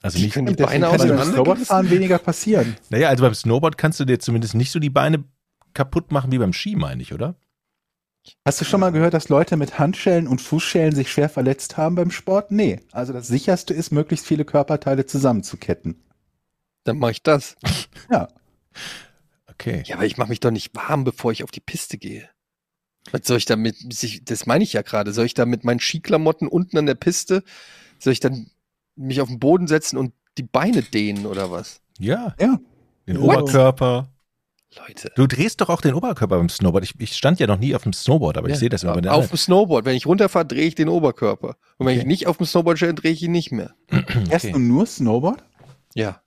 Also Die nicht, können die Beine kann beim auseinander Snowboardfahren weniger passieren. naja, also beim Snowboard kannst du dir zumindest nicht so die Beine kaputt machen wie beim Ski, meine ich, oder? Hast du schon mal gehört, dass Leute mit Handschellen und Fußschellen sich schwer verletzt haben beim Sport? Nee. Also das sicherste ist, möglichst viele Körperteile zusammenzuketten. Dann mache ich das. Ja. Okay. Ja, aber ich mache mich doch nicht warm, bevor ich auf die Piste gehe. Was soll ich damit, sich- das meine ich ja gerade, soll ich da mit meinen Skiklamotten unten an der Piste, soll ich dann mich auf den Boden setzen und die Beine dehnen oder was? Ja. Ja. Den What? Oberkörper. Leute. Du drehst doch auch den Oberkörper beim Snowboard. Ich, ich stand ja noch nie auf dem Snowboard, aber ich Ja. sehe das immer Auf dem Snowboard, wenn ich runterfahre, drehe ich den Oberkörper. Und wenn Okay. ich nicht auf dem Snowboard stehe, drehe ich ihn nicht mehr. Fährst Okay. du nur Snowboard? Ja.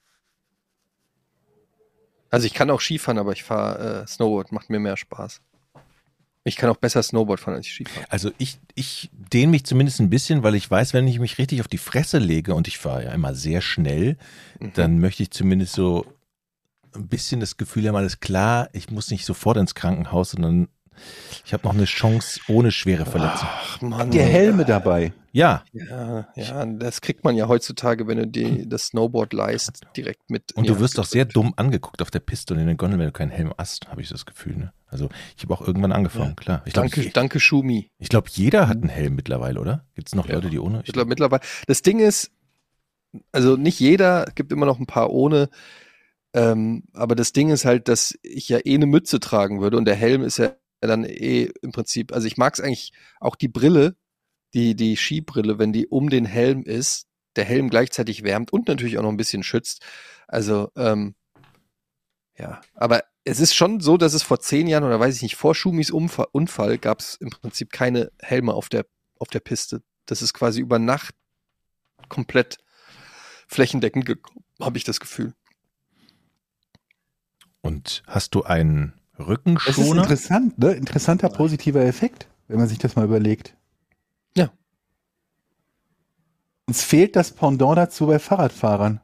Also ich kann auch Skifahren, aber ich fahre äh, Snowboard, macht mir mehr Spaß. Ich kann auch besser Snowboard fahren als Skifahren. Also ich, ich dehne mich zumindest ein bisschen, weil ich weiß, wenn ich mich richtig auf die Fresse lege und ich fahre ja immer sehr schnell, Mhm. dann möchte ich zumindest so ein bisschen das Gefühl haben, alles klar, ich muss nicht sofort ins Krankenhaus, sondern ich habe noch eine Chance ohne schwere Verletzung. Ach Mann. Die Helme dabei. Ja, Ja, ja, das kriegt man ja heutzutage, wenn du dir das Snowboard leist, direkt mit. und die du wirst doch sehr dumm angeguckt auf der Piste und in den Gondeln, wenn du keinen Helm hast, habe ich das Gefühl. Ne? Also ich habe auch irgendwann angefangen, klar. Ich glaube, Danke, danke Schumi. ich glaub, jeder hat einen Helm mittlerweile, oder? Gibt es noch Ja. Leute, die ohne? Ich Ich glaube mittlerweile. Das Ding ist, also nicht jeder, es gibt immer noch ein paar ohne. Ähm, aber das Ding ist halt, dass ich ja eh eine Mütze tragen würde und der Helm ist ja dann eh im Prinzip, also ich mag es eigentlich auch die Brille, die, die Skibrille, wenn die um den Helm ist, der Helm gleichzeitig wärmt und natürlich auch noch ein bisschen schützt. Also, ähm, ja, aber es ist schon so, dass es vor zehn Jahren oder weiß ich nicht, vor Schumis Unfall, Unfall gab es im Prinzip keine Helme auf der, auf der Piste. Das ist quasi über Nacht komplett flächendeckend gekommen, habe ich das Gefühl. Und hast du einen Das ist Rückenschoner? interessant, ne? Interessanter positiver Effekt, wenn man sich das mal überlegt. Ja. Uns fehlt das Pendant dazu bei Fahrradfahrern.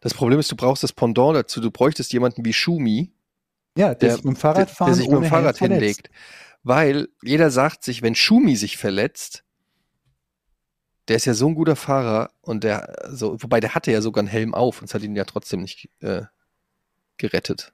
Das Problem ist, du brauchst das Pendant dazu. Du bräuchtest jemanden wie Schumi, Ja, der, Der- sich mit dem Fahrradfahren der sich mit dem Fahrrad hinlegt. Weil jeder sagt sich, wenn Schumi sich verletzt, der ist ja so ein guter Fahrer und der, so, wobei der hatte ja sogar einen Helm auf und es hat ihn ja trotzdem nicht äh, gerettet.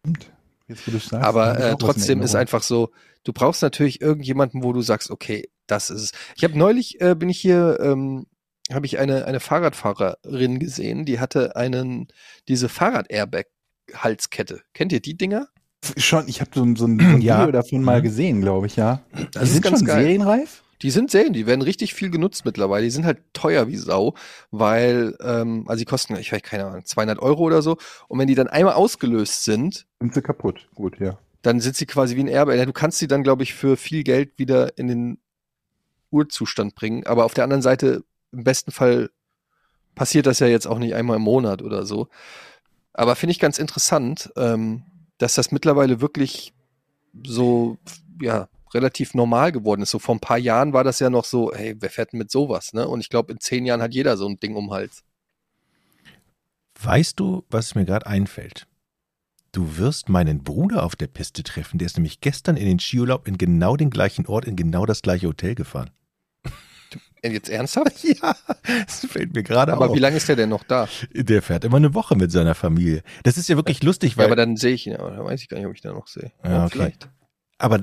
Stimmt. Sagst, Aber äh, trotzdem ist einfach so, du brauchst natürlich irgendjemanden, wo du sagst, okay, Das ist es. Ich habe neulich, äh, bin ich hier, ähm, habe ich eine, eine Fahrradfahrerin gesehen, die hatte einen, diese Fahrrad-Airbag-Halskette. Kennt ihr die Dinger? Schon, ich habe so, ein- so ein, ein Ja. Video davon mal gesehen, glaube ich, ja. Das die ist sind ganz schon geil. serienreif? Die sind Serien, die werden richtig viel genutzt mittlerweile. Die sind halt teuer wie Sau, weil, ähm, also die kosten, ich weiß keine Ahnung, 200 Euro oder so. Und wenn die dann einmal ausgelöst sind, Sind sie kaputt. Gut, ja. dann sind sie quasi wie ein. Ja, Du kannst sie dann, glaube ich, für viel Geld wieder in den Urzustand bringen. Aber auf der anderen Seite, im besten Fall passiert das ja jetzt auch nicht einmal im Monat oder so. Aber finde ich ganz interessant, ähm, dass das mittlerweile wirklich so, ja, relativ normal geworden ist. So vor ein paar Jahren war das ja noch so, hey, wer fährt denn mit sowas, ne? Und ich glaube, in zehn Jahren hat jeder so ein Ding um den Hals. Weißt du, was mir gerade einfällt? Du wirst meinen Bruder auf der Piste treffen. Der ist nämlich gestern in den Skiurlaub in genau den gleichen Ort, in genau das gleiche Hotel gefahren. Äh, Jetzt ernsthaft? Ja, das fällt mir gerade Aber auf. wie lange ist der denn noch da? Der fährt immer eine Woche mit seiner Familie. Das ist ja wirklich lustig, Ja, weil. aber dann sehe ich ihn, aber da weiß ich gar nicht, ob ich den noch sehe. Ja, okay. vielleicht. aber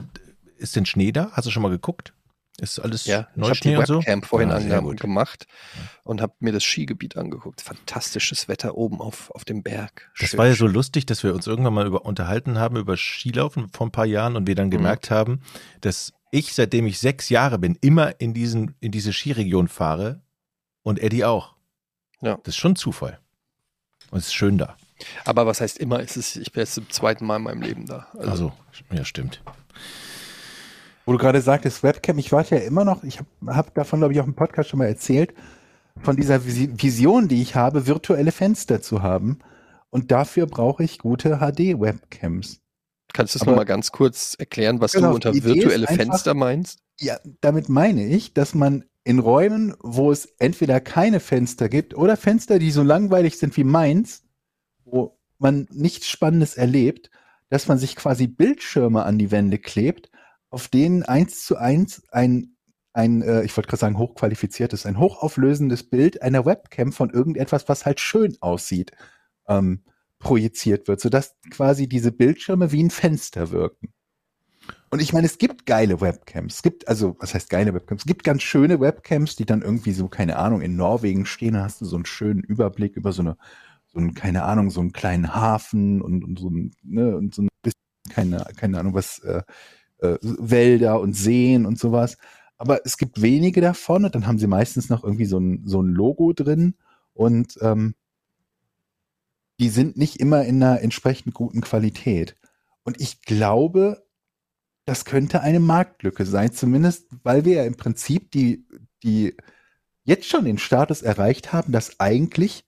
ist denn Schnee da? Hast du schon mal geguckt? Ist alles Ja, ich habe die Neuschnee und so? Webcam vorhin Ah, gemacht und habe mir das Skigebiet angeguckt. Fantastisches Wetter oben auf, auf dem Berg. Das Schön. war ja so lustig, dass wir uns irgendwann mal über, unterhalten haben über Skilaufen vor ein paar Jahren und wir Mhm. dann gemerkt haben, dass ich, seitdem ich sechs Jahre bin, immer in, diesen, in diese Skiregion fahre und Eddie auch. Ja. Das ist schon Zufall. Und es ist schön da. Aber was heißt immer, ist es, ich bin jetzt zum zweiten Mal in meinem Leben da. Also, Also, ja, stimmt. Wo du gerade sagtest, Webcam, ich warte ja immer noch, ich habe hab davon, glaube ich, auch im Podcast schon mal erzählt, von dieser Visi- Vision, die ich habe, virtuelle Fenster zu haben. Und dafür brauche ich gute HD-Webcams. kannst du es nochmal ganz kurz erklären, was Genau, du unter virtuelle einfach- Fenster meinst? Ja, damit meine ich, dass man in Räumen, wo es entweder keine Fenster gibt oder Fenster, die so langweilig sind wie meins, wo man nichts Spannendes erlebt, dass man sich quasi Bildschirme an die Wände klebt, auf denen eins zu eins ein, ein äh, ich wollte gerade sagen, hochqualifiziertes, ein hochauflösendes Bild einer Webcam von irgendetwas, was halt schön aussieht, ähm, projiziert wird, sodass quasi diese Bildschirme wie ein Fenster wirken. Und ich meine, es gibt geile Webcams. Es gibt, also, was heißt geile Webcams? Es gibt ganz schöne Webcams, die dann irgendwie so, keine Ahnung, in Norwegen stehen. Da hast du so einen schönen Überblick über so eine, so einen, keine Ahnung, so einen kleinen Hafen und, und so ein, ne, und so ein bisschen, keine, keine Ahnung, was, äh, äh, Wälder und Seen und sowas. Aber es gibt wenige davon und dann haben sie meistens noch irgendwie so ein, so ein Logo drin und ähm, die sind nicht immer in einer entsprechend guten Qualität. Und ich glaube, das könnte eine Marktlücke sein, zumindest weil wir ja im Prinzip die, die jetzt schon den Status erreicht haben, dass eigentlich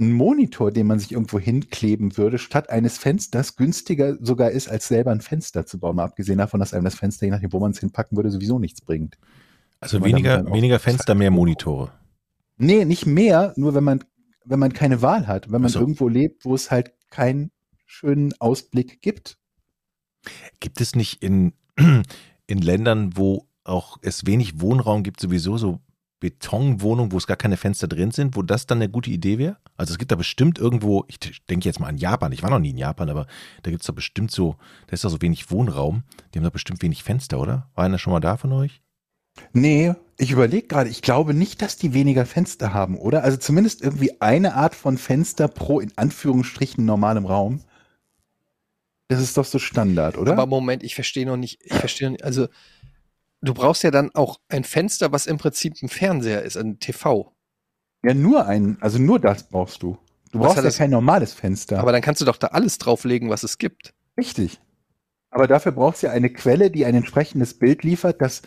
ein Monitor, den man sich irgendwo hinkleben würde, statt eines Fensters günstiger sogar ist, als selber ein Fenster zu bauen. Mal abgesehen davon, dass einem das Fenster, je nachdem, wo man es hinpacken würde, sowieso nichts bringt. Also weniger, weniger Fenster, mehr Monitore. Nee, nicht mehr, nur wenn man, wenn man keine Wahl hat, wenn man so. irgendwo lebt, wo es halt keinen schönen Ausblick gibt. Gibt es nicht in, in Ländern, wo auch es wenig Wohnraum gibt, sowieso so Betonwohnungen, wo es gar keine Fenster drin sind, wo das dann eine gute Idee wäre? Also es gibt da bestimmt irgendwo, ich denke jetzt mal an Japan, ich war noch nie in Japan, aber da gibt es doch bestimmt so, da ist doch so wenig Wohnraum, die haben doch bestimmt wenig Fenster, oder? War einer schon mal da von euch? Nee, ich überlege gerade, ich glaube nicht, dass die weniger Fenster haben, oder? Also zumindest irgendwie eine Art von Fenster pro in Anführungsstrichen normalem Raum. Das ist doch so Standard, oder? Aber Moment, ich verstehe noch nicht, ich verstehe noch nicht, also du brauchst ja dann auch ein Fenster, was im Prinzip ein Fernseher ist, ein TV. ja, nur ein, also nur das brauchst du. Du brauchst ja das- kein normales Fenster. Aber dann kannst du doch da alles drauflegen, was es gibt. Richtig. Aber dafür brauchst du ja eine Quelle, die ein entsprechendes Bild liefert, das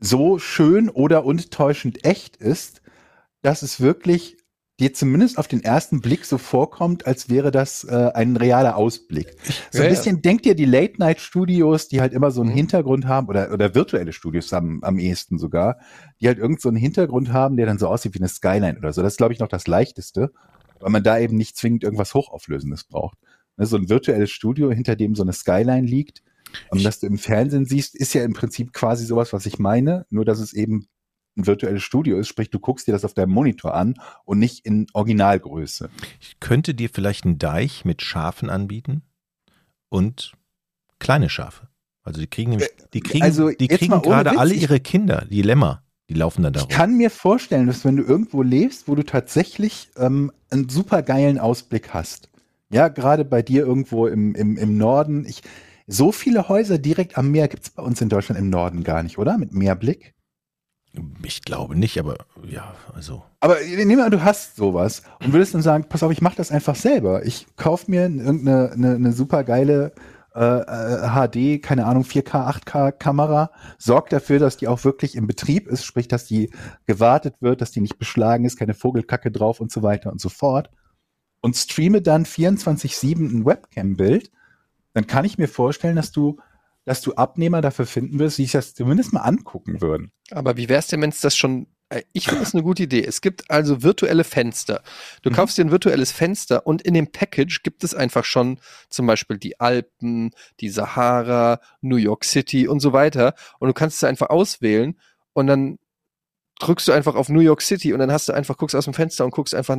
so schön oder untäuschend echt ist, dass es wirklich dir zumindest auf den ersten Blick so vorkommt, als wäre das äh, ein realer Ausblick. So ein Ja, ja. bisschen denkt dir die Late-Night-Studios, die halt immer so einen Mhm. Hintergrund haben, oder, oder virtuelle Studios am, am ehesten sogar, die halt irgend so einen Hintergrund haben, der dann so aussieht wie eine Skyline oder so. Das ist, glaube ich, noch das Leichteste, weil man da eben nicht zwingend irgendwas Hochauflösendes braucht. Ne, so ein virtuelles Studio, hinter dem so eine Skyline liegt, und das du im Fernsehen siehst, ist ja im Prinzip quasi sowas, was ich meine, nur dass es eben ein virtuelles Studio ist, sprich, du guckst dir das auf deinem Monitor an und nicht in Originalgröße. Ich könnte dir vielleicht einen Deich mit Schafen anbieten und kleine Schafe. Also die kriegen nämlich, die kriegen, also die kriegen gerade Witz, alle ihre Kinder, die Lämmer, die laufen dann da Ich kann mir vorstellen, dass wenn du irgendwo lebst, wo du tatsächlich ähm, einen super geilen Ausblick hast. Ja, gerade bei dir irgendwo im, im, im Norden. Ich, so viele Häuser direkt am Meer gibt's bei uns in Deutschland im Norden gar nicht, oder? Mit Meerblick. Ich glaube nicht, aber ja, also. Aber nehmen wir an, du hast sowas und würdest dann sagen, pass auf, ich mache das einfach selber. Ich kaufe mir irgendeine eine, eine super geile äh, äh, HD, keine Ahnung, 4K, 8K Kamera, sorgt dafür, dass die auch wirklich im Betrieb ist, sprich, dass die gewartet wird, dass die nicht beschlagen ist, keine Vogelkacke drauf und so weiter und so fort. Und streame dann 24-7 ein Webcam-Bild, dann kann ich mir vorstellen, dass du, dass du Abnehmer dafür finden wirst, die sich das zumindest mal angucken würden. Aber wie wär's denn, wenn es das schon. äh, Ich finde das eine gute Idee. Es gibt also virtuelle Fenster. Du Mhm. kaufst dir ein virtuelles Fenster und in dem Package gibt es einfach schon zum Beispiel die Alpen, die Sahara, New York City und so weiter. Und du kannst es einfach auswählen und dann drückst du einfach auf New York City und dann hast du einfach, guckst aus dem Fenster und guckst einfach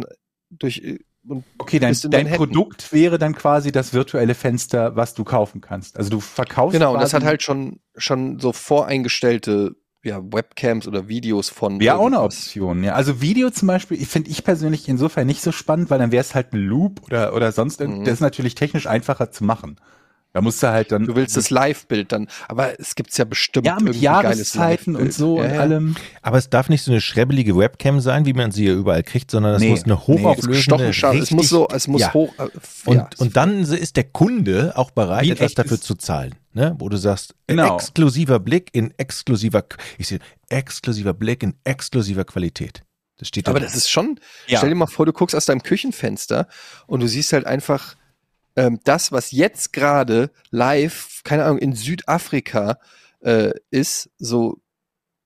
durch. Okay, dein, dein. Produkt wäre dann quasi das virtuelle Fenster, was du kaufen kannst. Also du verkaufst. genau, und das hat halt schon, schon so voreingestellte ja, Webcams oder Videos von. Wäre auch eine. Option, ja. Also Video zum Beispiel, finde ich persönlich insofern nicht so spannend, weil dann wäre es halt ein Loop oder, oder sonst irgendwas. Mhm. Das ist natürlich technisch einfacher zu machen. Da musst du halt dann. Du willst das Live-Bild dann, aber es gibt's ja bestimmt ja, mit Jahreszeiten und so ja, und ja. allem. Aber es darf nicht so eine schrebbelige Webcam sein, wie man sie ja überall kriegt, sondern es Nee, muss eine nee, hochauflösende, Gestochen scharf. Es muss richtig- so, es muss ja. hoch. Äh, Und, ja, und dann ist der Kunde auch bereit, Wie etwas dafür zu zahlen. Ne? Wo du sagst, Genau. exklusiver Blick in exklusiver, ich sehe, exklusiver Blick in exklusiver Qualität. Das steht da aber drin. das ist schon. Ja. Stell dir mal vor, du guckst aus deinem Küchenfenster und du siehst halt einfach ähm, das, was jetzt gerade live, keine Ahnung, in Südafrika äh, ist, so,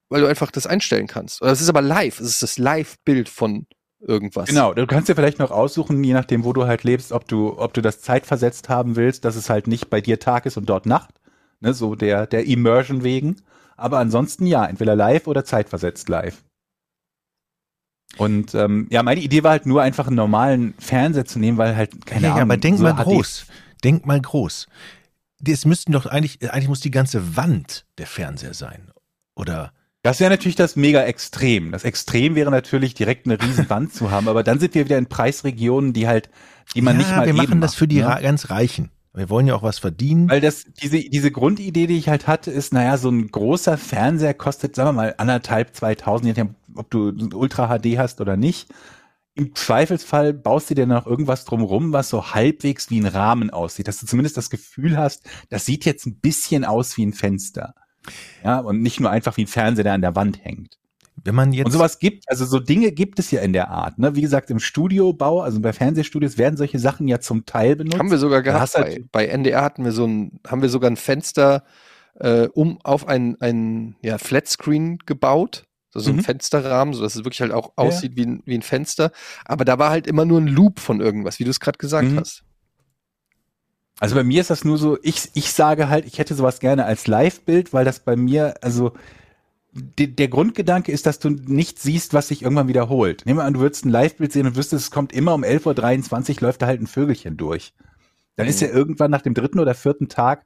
weil du einfach das einstellen kannst. Oder es ist aber live. Es ist das Live-Bild von irgendwas. Genau, du kannst dir vielleicht noch aussuchen, je nachdem, wo du halt lebst, ob du, ob du das zeitversetzt haben willst, dass es halt nicht bei dir Tag ist und dort Nacht. Ne, so der, der Immersion wegen. Aber ansonsten ja, entweder live oder zeitversetzt live. Und ähm, ja, meine Idee war halt nur einfach einen normalen Fernseher zu nehmen, weil halt keine ja, Ahnung. aber denk so mal HD groß. Denk mal groß. Es müssten doch eigentlich, eigentlich muss die ganze Wand der Fernseher sein. Oder Das wäre natürlich das mega Extrem. Das Extrem wäre natürlich direkt eine riesen Wand zu haben, aber dann sind wir wieder in Preisregionen, die halt, die man ja, nicht mal wir eben machen das macht, für die ne? Ganz Reichen. Wir wollen ja auch was verdienen. Weil das, diese, diese Grundidee, die ich halt hatte, ist, naja, so ein großer Fernseher kostet, sagen wir mal, anderthalb, 2000, je nachdem, ob du ein Ultra HD hast oder nicht. Im Zweifelsfall baust du dir noch irgendwas drumrum, was so halbwegs wie ein Rahmen aussieht, dass du zumindest das Gefühl hast, das sieht jetzt ein bisschen aus wie ein Fenster. Ja, und nicht nur einfach wie ein Fernseher, der an der Wand hängt. Wenn man jetzt Und sowas gibt, also so Dinge gibt es ja in der Art. Ne? Wie gesagt, im Studiobau, also bei Fernsehstudios werden solche Sachen ja zum Teil benutzt. Haben wir sogar gehabt. halt- Bei, bei NDR hatten wir so ein, haben wir sogar ein Fenster äh, um auf ein, ein ja, Flatscreen gebaut. So, so ein Mhm. Fensterrahmen, so dass es wirklich halt auch Ja. aussieht wie, ein, wie ein Fenster. Aber da war halt immer nur ein Loop von irgendwas, wie du es gerade gesagt Mhm. hast. Also bei mir ist das nur so, ich, ich sage halt, ich hätte sowas gerne als Live-Bild, weil das bei mir, also de, der Grundgedanke ist, dass du nicht siehst, was sich irgendwann wiederholt. Nehmen wir an, du würdest ein Live-Bild sehen und wüsstest, es kommt immer um 11.23 Uhr, läuft da halt ein Vögelchen durch. Dann ist Mhm. ja irgendwann nach dem dritten oder vierten Tag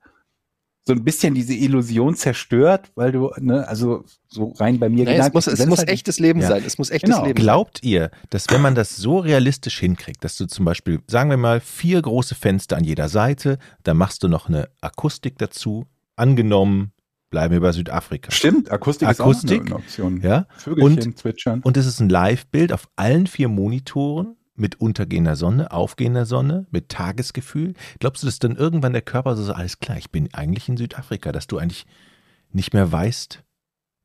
so ein bisschen diese Illusion zerstört, weil du, ne, also so rein bei mir Nee, es muss, es muss halt- echtes Leben Ja. sein. Es muss echtes Genau. Leben Glaubt ihr, dass wenn man das so realistisch hinkriegt, dass du zum Beispiel, sagen wir mal, vier große Fenster an jeder Seite, dann machst du noch eine Akustik dazu, angenommen, bleiben wir bei Südafrika. Stimmt, Akustik, Akustik, ist auch eine Option. Ja? Vögelchen zwitschern. Und es ist ein Live-Bild auf allen vier Monitoren mit untergehender Sonne, aufgehender Sonne, mit Tagesgefühl. Glaubst du, dass dann irgendwann der Körper so sagt, alles klar, ich bin eigentlich in Südafrika, dass du eigentlich nicht mehr weißt,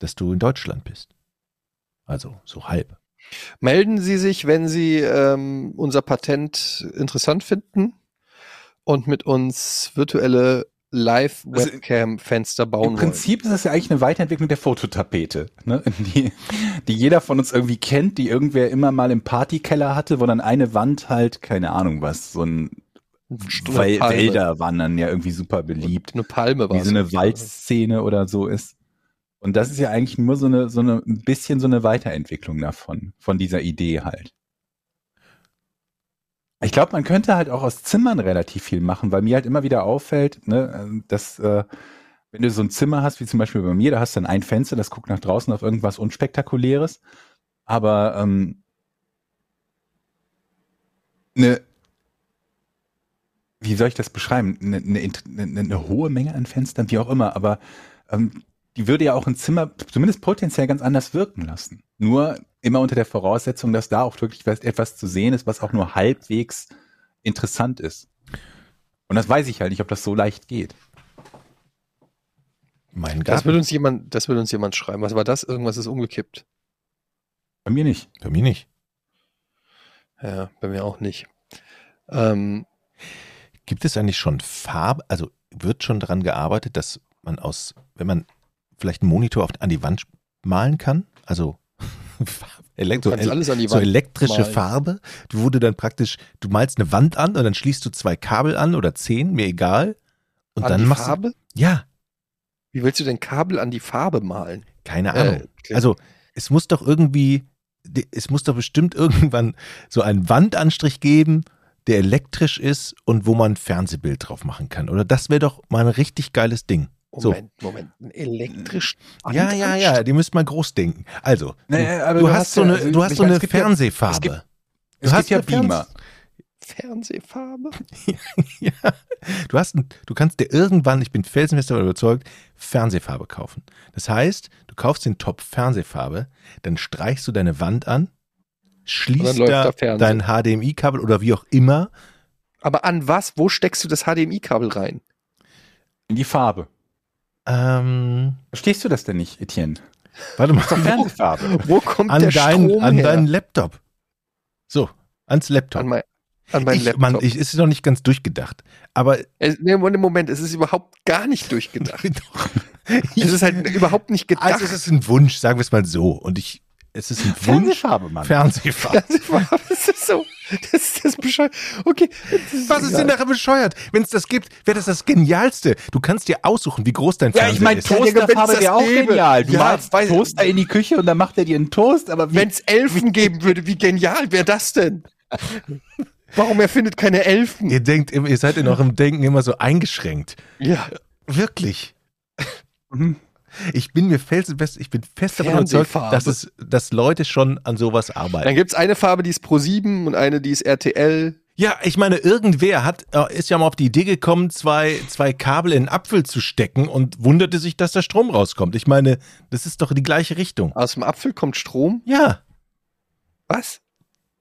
dass du in Deutschland bist? Also so halb. Melden Sie sich, wenn Sie ähm, unser Patent interessant finden und mit uns virtuelle Live-Webcam-Fenster bauen Im Prinzip ist das ja eigentlich eine Weiterentwicklung der Fototapete, ne? die, die jeder von uns irgendwie kennt, die irgendwer immer mal im Partykeller hatte, wo dann eine Wand halt, keine Ahnung was, so ein. Weil. Wälder waren dann ja irgendwie super beliebt, Eine Palme war wie so eine Waldszene oder so ist. Und das ist ja eigentlich nur so eine, so eine, ein bisschen so eine Weiterentwicklung davon, von dieser Idee halt. Ich glaube, man könnte halt auch aus Zimmern relativ viel machen, weil mir halt immer wieder auffällt, ne, dass äh, wenn du so ein Zimmer hast, wie zum Beispiel bei mir, da hast du dann ein Fenster, das guckt nach draußen auf irgendwas Unspektakuläres. Aber ähm, eine, wie soll ich das beschreiben? Eine, eine, eine, eine hohe Menge an Fenstern, wie auch immer, aber ähm, die würde ja auch ein Zimmer zumindest potenziell ganz anders wirken lassen. Nur immer unter der Voraussetzung, dass da auch wirklich was- etwas zu sehen ist, was auch nur halbwegs interessant ist. Und das weiß ich halt nicht, ob das so leicht geht. Mein Das Garten. will uns jemand, das will uns jemand schreiben. Was war das? Irgendwas ist umgekippt. Bei mir nicht. Bei mir nicht. Ja, bei mir auch nicht. Ähm, Gibt es eigentlich schon Farbe? Also wird schon daran gearbeitet, dass man aus, wenn man vielleicht einen Monitor auf, an die Wand malen kann? Also Elekt so, kannst el alles an die so Wand elektrische malen. Farbe, wo du dann praktisch, du malst eine Wand an und dann schließt du zwei Kabel an oder zehn, mir egal. Und an dann die machst Farbe? du. Ja, Wie willst du denn Kabel an die Farbe malen? keine Äh, Ahnung. okay. Also es muss doch irgendwie, es muss doch bestimmt irgendwann so einen Wandanstrich geben, der elektrisch ist und wo man ein Fernsehbild drauf machen kann. Oder das wäre doch mal ein richtig geiles Ding. So. Moment, Moment. Ein elektrisch. Ja, ja, ja, die müsst mal groß denken. Also, du, Naja, aber du du hast so eine, also, du hast so eine Fernsehfarbe. es gibt- Du Es hast gibt ja Beamer. Fernsehfarbe? ja, du hast, ein, du kannst dir irgendwann, ich bin felsenfest davon überzeugt, Fernsehfarbe kaufen. Das heißt, du kaufst den Topf Fernsehfarbe, dann streichst du deine Wand an, schließt da dein HDMI-Kabel oder wie auch immer. Aber an was? Wo steckst du das HDMI-Kabel rein? In die Farbe. Ähm, Verstehst du das denn nicht, Etienne? warte mal, Doch Fernsehfarbe. Wo kommt an, der dein, Strom an her? deinen Laptop. So, ans Laptop. an, mein, an meinen ich, Laptop. Mann, ich, es ist noch nicht ganz durchgedacht. Aber es, nee, Moment, Moment, es ist überhaupt gar nicht durchgedacht. Doch. es ist halt überhaupt nicht gedacht. also es ist ein Wunsch, sagen wir es mal so. Und ich, es ist ein Wunsch. Fernsehfarbe, Mann. Fernsehfarbe. das ist so. Das ist das bescheuert. Okay. das Was ist denn daran bescheuert? Wenn es das gibt, wäre das das Genialste. Du kannst dir aussuchen, wie groß dein Ja, Fernseher ich meine, ist. Ja, Digga, Toasterfarbe wenn's wäre das auch gäbe. genial. Du Ja, malst weiß- Toaster in die Küche und dann macht er dir einen Toast, aber Wenn es Elfen geben würde, wie genial wäre das denn? Warum erfindet keine Elfen? Ihr denkt, immer- ihr seid in eurem Denken immer so eingeschränkt. Ja. Wirklich. Mhm. Ich bin mir felsenfest, ich bin fest davon überzeugt, dass es, dass Leute schon an sowas Dann arbeiten. gibt's eine Farbe, die ist Pro 7 und eine, die ist RTL. Ja, ich meine, irgendwer hat, äh, ist ja mal auf die Idee gekommen, zwei, zwei Kabel in einen Apfel zu stecken und wunderte sich, dass da Strom rauskommt. Ich meine, das ist doch die gleiche Richtung. Aus dem Apfel kommt Strom. Ja, Was?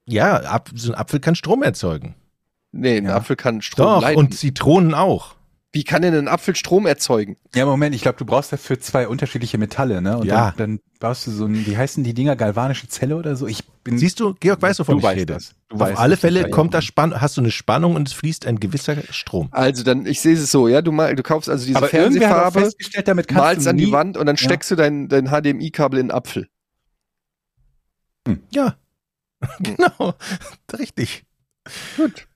ja, so ein Apfel kann Strom erzeugen. Nee, ein Ja. Apfel kann Strom Doch, leiten. und Zitronen auch. Wie kann denn ein Apfel Strom erzeugen? Ja, Moment, ich glaube, du brauchst dafür zwei unterschiedliche Metalle, ne? Und Ja. dann, dann baust du so ein, wie heißen die Dinger, galvanische Zelle oder so? Ich bin. Siehst du, Georg weiß, wovon Du ich weißt rede. das. Du Auf weißt alle Fälle kommt da. Spann hast du eine Spannung und es fließt ein gewisser Strom. Also dann, ich sehe es so, ja, du, mal, du kaufst also diese aber Fernsehfarbe, festgestellt, damit kannst malst du an die Wand und dann Ja. steckst du dein, dein HDMI-Kabel in den Apfel. Ja, genau, richtig. Gut.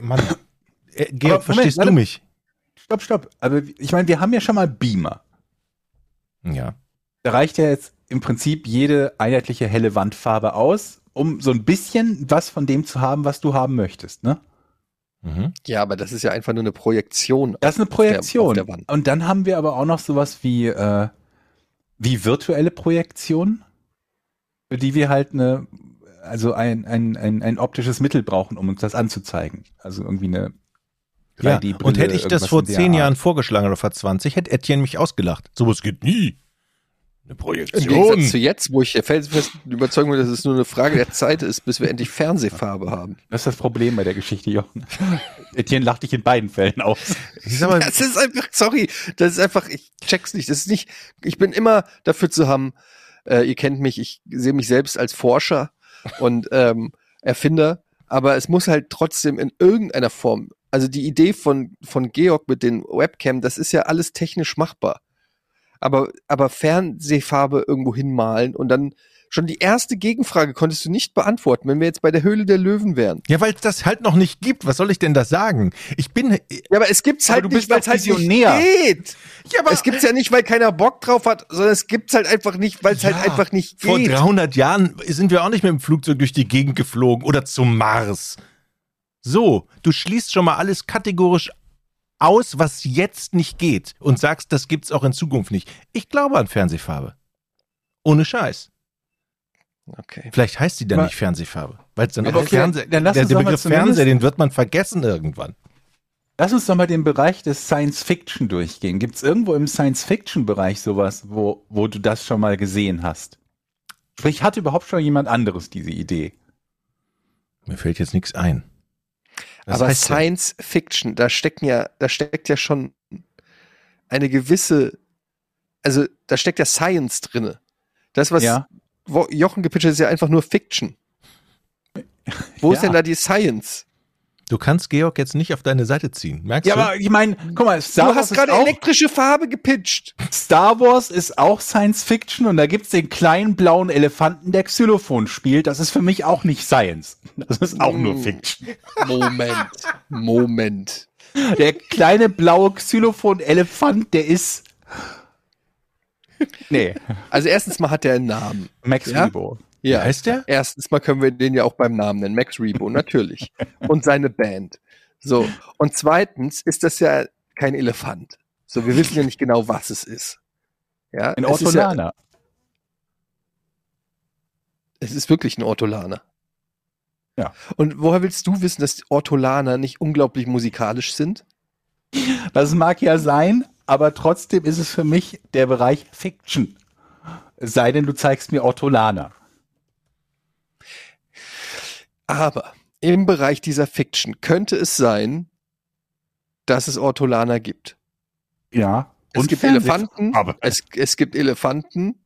Mann, äh, Georg, Aber Moment, verstehst warte. du mich? Stopp, stopp. Aber ich meine, wir haben ja schon mal Beamer. Ja. Da reicht ja jetzt im Prinzip jede einheitliche helle Wandfarbe aus, um so ein bisschen was von dem zu haben, was du haben möchtest, ne? Mhm. Ja, aber das ist ja einfach nur eine Projektion. Das ist eine Projektion. auf der Wand. Und dann haben wir aber auch noch sowas wie, äh, wie virtuelle Projektionen, für die wir halt eine, also ein, ein, ein, ein optisches Mittel brauchen, um uns das anzuzeigen. Also irgendwie eine Ja, 3D-Brille, und hätte ich das vor zehn. Jahren vorgeschlagen oder vor 20, hätte Etienne mich ausgelacht. Sowas geht nie. Eine Im Projektion. Gegensatz zu jetzt, wo ich der felsenfesten Überzeugung bin, dass es nur eine Frage der Zeit ist, bis wir endlich Fernsehfarbe haben. Das ist das Problem bei der Geschichte, Jochen. Etienne lacht dich in beiden Fällen aus. Ich sag mal, Das ist einfach, sorry, das ist einfach, ich check's nicht. Das ist nicht, ich bin immer dafür zu haben, äh, ihr kennt mich, ich sehe mich selbst als Forscher und ähm, Erfinder, aber es muss halt trotzdem in irgendeiner Form, also die Idee von, von Georg mit den Webcam, das ist ja alles technisch machbar. Aber, aber Fernsehfarbe irgendwo hinmalen und dann schon die erste Gegenfrage konntest du nicht beantworten, wenn wir jetzt bei der Höhle der Löwen wären. ja, weil es das halt noch nicht gibt. Was soll ich denn da sagen? Ich bin, Ja, aber es gibt's halt du nicht, weil es halt nicht geht. ja, aber Es gibt's ja nicht, weil keiner Bock drauf hat, sondern es gibt's halt einfach nicht, weil es halt Ja, einfach nicht vor geht. 300 Jahren sind wir auch nicht mit dem Flugzeug durch die Gegend geflogen oder zum Mars. So, du schließt schon mal alles kategorisch aus, was jetzt nicht geht und sagst, das gibt's auch in Zukunft nicht. Ich glaube an Fernsehfarbe. Ohne Scheiß. Okay. Vielleicht heißt die dann Aber- nicht Fernsehfarbe. Weil es dann Aber auch okay, Fernseh, dann lass der, der Begriff Fernseher, den wird man vergessen irgendwann. Lass uns doch mal den Bereich des Science Fiction durchgehen. Gibt es irgendwo im Science Fiction Bereich sowas, wo, wo du das schon mal gesehen hast? Sprich, hat überhaupt schon jemand anderes diese Idee? Mir fällt jetzt nichts ein. Was Aber heißt denn? Science Fiction, da stecken ja, da steckt ja schon eine gewisse, also da steckt ja Science drinne. Das, was Ja. Jochen gepitcht hat, ist ja einfach nur Fiction. Wo ist Ja. denn da die Science? Du kannst Georg jetzt nicht auf deine Seite ziehen. Merkst Ja, du? aber ich meine, guck mal, Star du Wars, hast gerade elektrische Farbe gepitcht. Star Wars ist auch Science Fiction und da gibt's den kleinen blauen Elefanten, der Xylophon spielt. Das ist für mich auch nicht Science. Das ist auch nur Mm. Fiction. Moment, Moment. Der kleine blaue Xylophon-Elefant, der ist. Nee, Also erstens mal hat er einen Namen. Max Ja? Rebo. Wie heißt der? Erstens mal können wir den ja auch beim Namen nennen, Max Rebo, natürlich. Und seine Band. So. Und zweitens ist das ja kein Elefant. So, wir wissen ja nicht genau, was es ist. Ja, Ein es ist, ja, Ortolaner. es ist wirklich ein Ortolaner. Ja. Und woher willst du wissen, dass Ortolaner nicht unglaublich musikalisch sind? Das mag ja sein, aber trotzdem ist es für mich der Bereich Fiction. Es sei denn, du zeigst mir Ortolaner. Aber im Bereich dieser Fiction könnte es sein, dass es Ortolaner gibt. Ja. Es Und gibt Elefanten, Aber- es, es gibt Elefanten,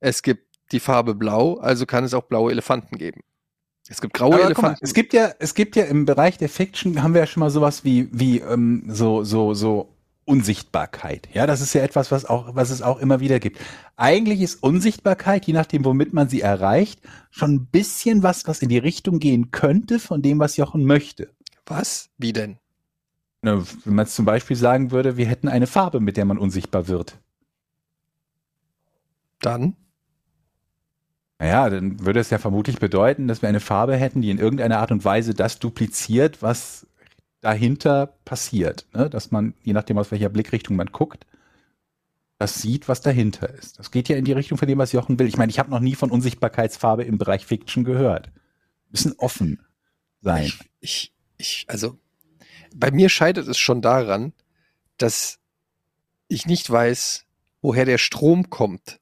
es gibt die Farbe blau, also kann es auch blaue Elefanten geben. Es gibt graue Aber guck mal, Elefanten. es gibt ja, es gibt ja im Bereich der Fiction haben wir ja schon mal sowas wie, wie ähm, so, so, so Unsichtbarkeit. Ja, das ist ja etwas, was auch, was es auch immer wieder gibt. Eigentlich ist Unsichtbarkeit, je nachdem, womit man sie erreicht, schon ein bisschen was, was in die Richtung gehen könnte von dem, was Jochen möchte. Was? Wie denn? Ne, Wenn man zum Beispiel sagen würde, wir hätten eine Farbe, mit der man unsichtbar wird. Dann? Naja, dann würde es ja vermutlich bedeuten, dass wir eine Farbe hätten, die in irgendeiner Art und Weise das dupliziert, was dahinter passiert. Ne? Dass man, je nachdem aus welcher Blickrichtung man guckt, das sieht, was dahinter ist. Das geht ja in die Richtung von dem, was Jochen will. Ich meine, ich habe noch nie von Unsichtbarkeitsfarbe im Bereich Fiction gehört. Müssen offen sein. Ich, ich, ich, also, bei mir scheitert es schon daran, dass ich nicht weiß, woher der Strom kommt.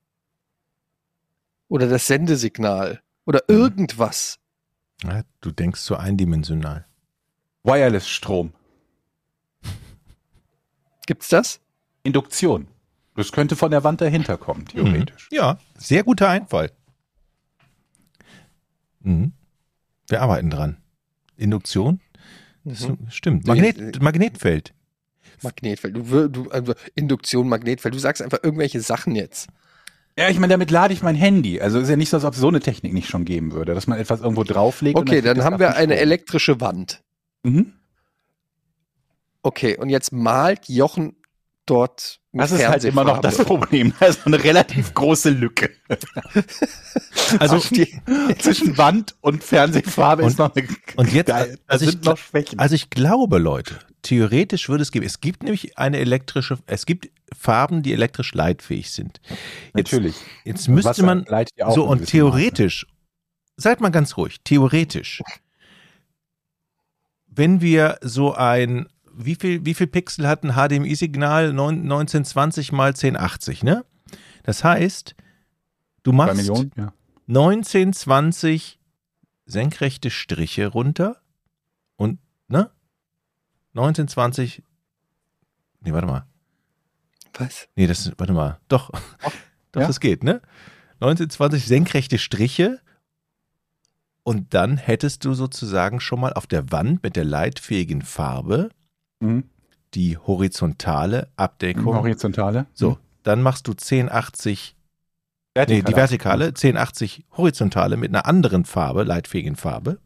Oder das Sendesignal. Oder Mhm. irgendwas. Ja, du denkst so eindimensional. Wireless-Strom. Gibt's das? Induktion. Das könnte von der Wand dahinter kommen, theoretisch. Ja, sehr guter Einfall. Mhm. Wir arbeiten dran. Induktion? Das Mhm. Stimmt. Magnet, äh, Magnetfeld. Magnetfeld. Du, du, also Induktion, Magnetfeld. Du sagst einfach irgendwelche Sachen jetzt. Ja, ich meine, damit lade ich mein Handy. Also ist ja nicht so, als ob es so eine Technik nicht schon geben würde, dass man etwas irgendwo drauflegt. Okay, dann haben ab wir eine elektrische Wand. Mhm. Okay, und jetzt malt Jochen dort mit Das ist halt immer noch das. Problem. Also eine relativ große Lücke. Also, Zwischen Wand und Fernsehfarbe Und- ist noch eine. und jetzt- da, da also ich sind noch Schwächen. also ich glaube, Leute, theoretisch würde es geben. Es gibt nämlich eine elektrische, es gibt Farben, die elektrisch leitfähig sind. Jetzt, Natürlich. Jetzt müsste Wasser man, so und theoretisch, seid mal ganz ruhig, theoretisch, wenn wir so ein, wie viel, wie viel Pixel hat ein HDMI-Signal? 1920 mal 1080, ne? Das heißt, du machst Millionen? Ja. 1920 senkrechte Striche runter und, ne? 1920, nee, warte mal. was? Nee, das, warte mal. Doch, doch, ja. das geht, ne? 1920 senkrechte Striche und dann hättest du sozusagen schon mal auf der Wand mit der leitfähigen Farbe Mhm. die horizontale Abdeckung. Horizontale. so, dann machst du 1080, nee, Vertikale. die vertikale, 1080 horizontale mit einer anderen Farbe, leitfähigen Farbe.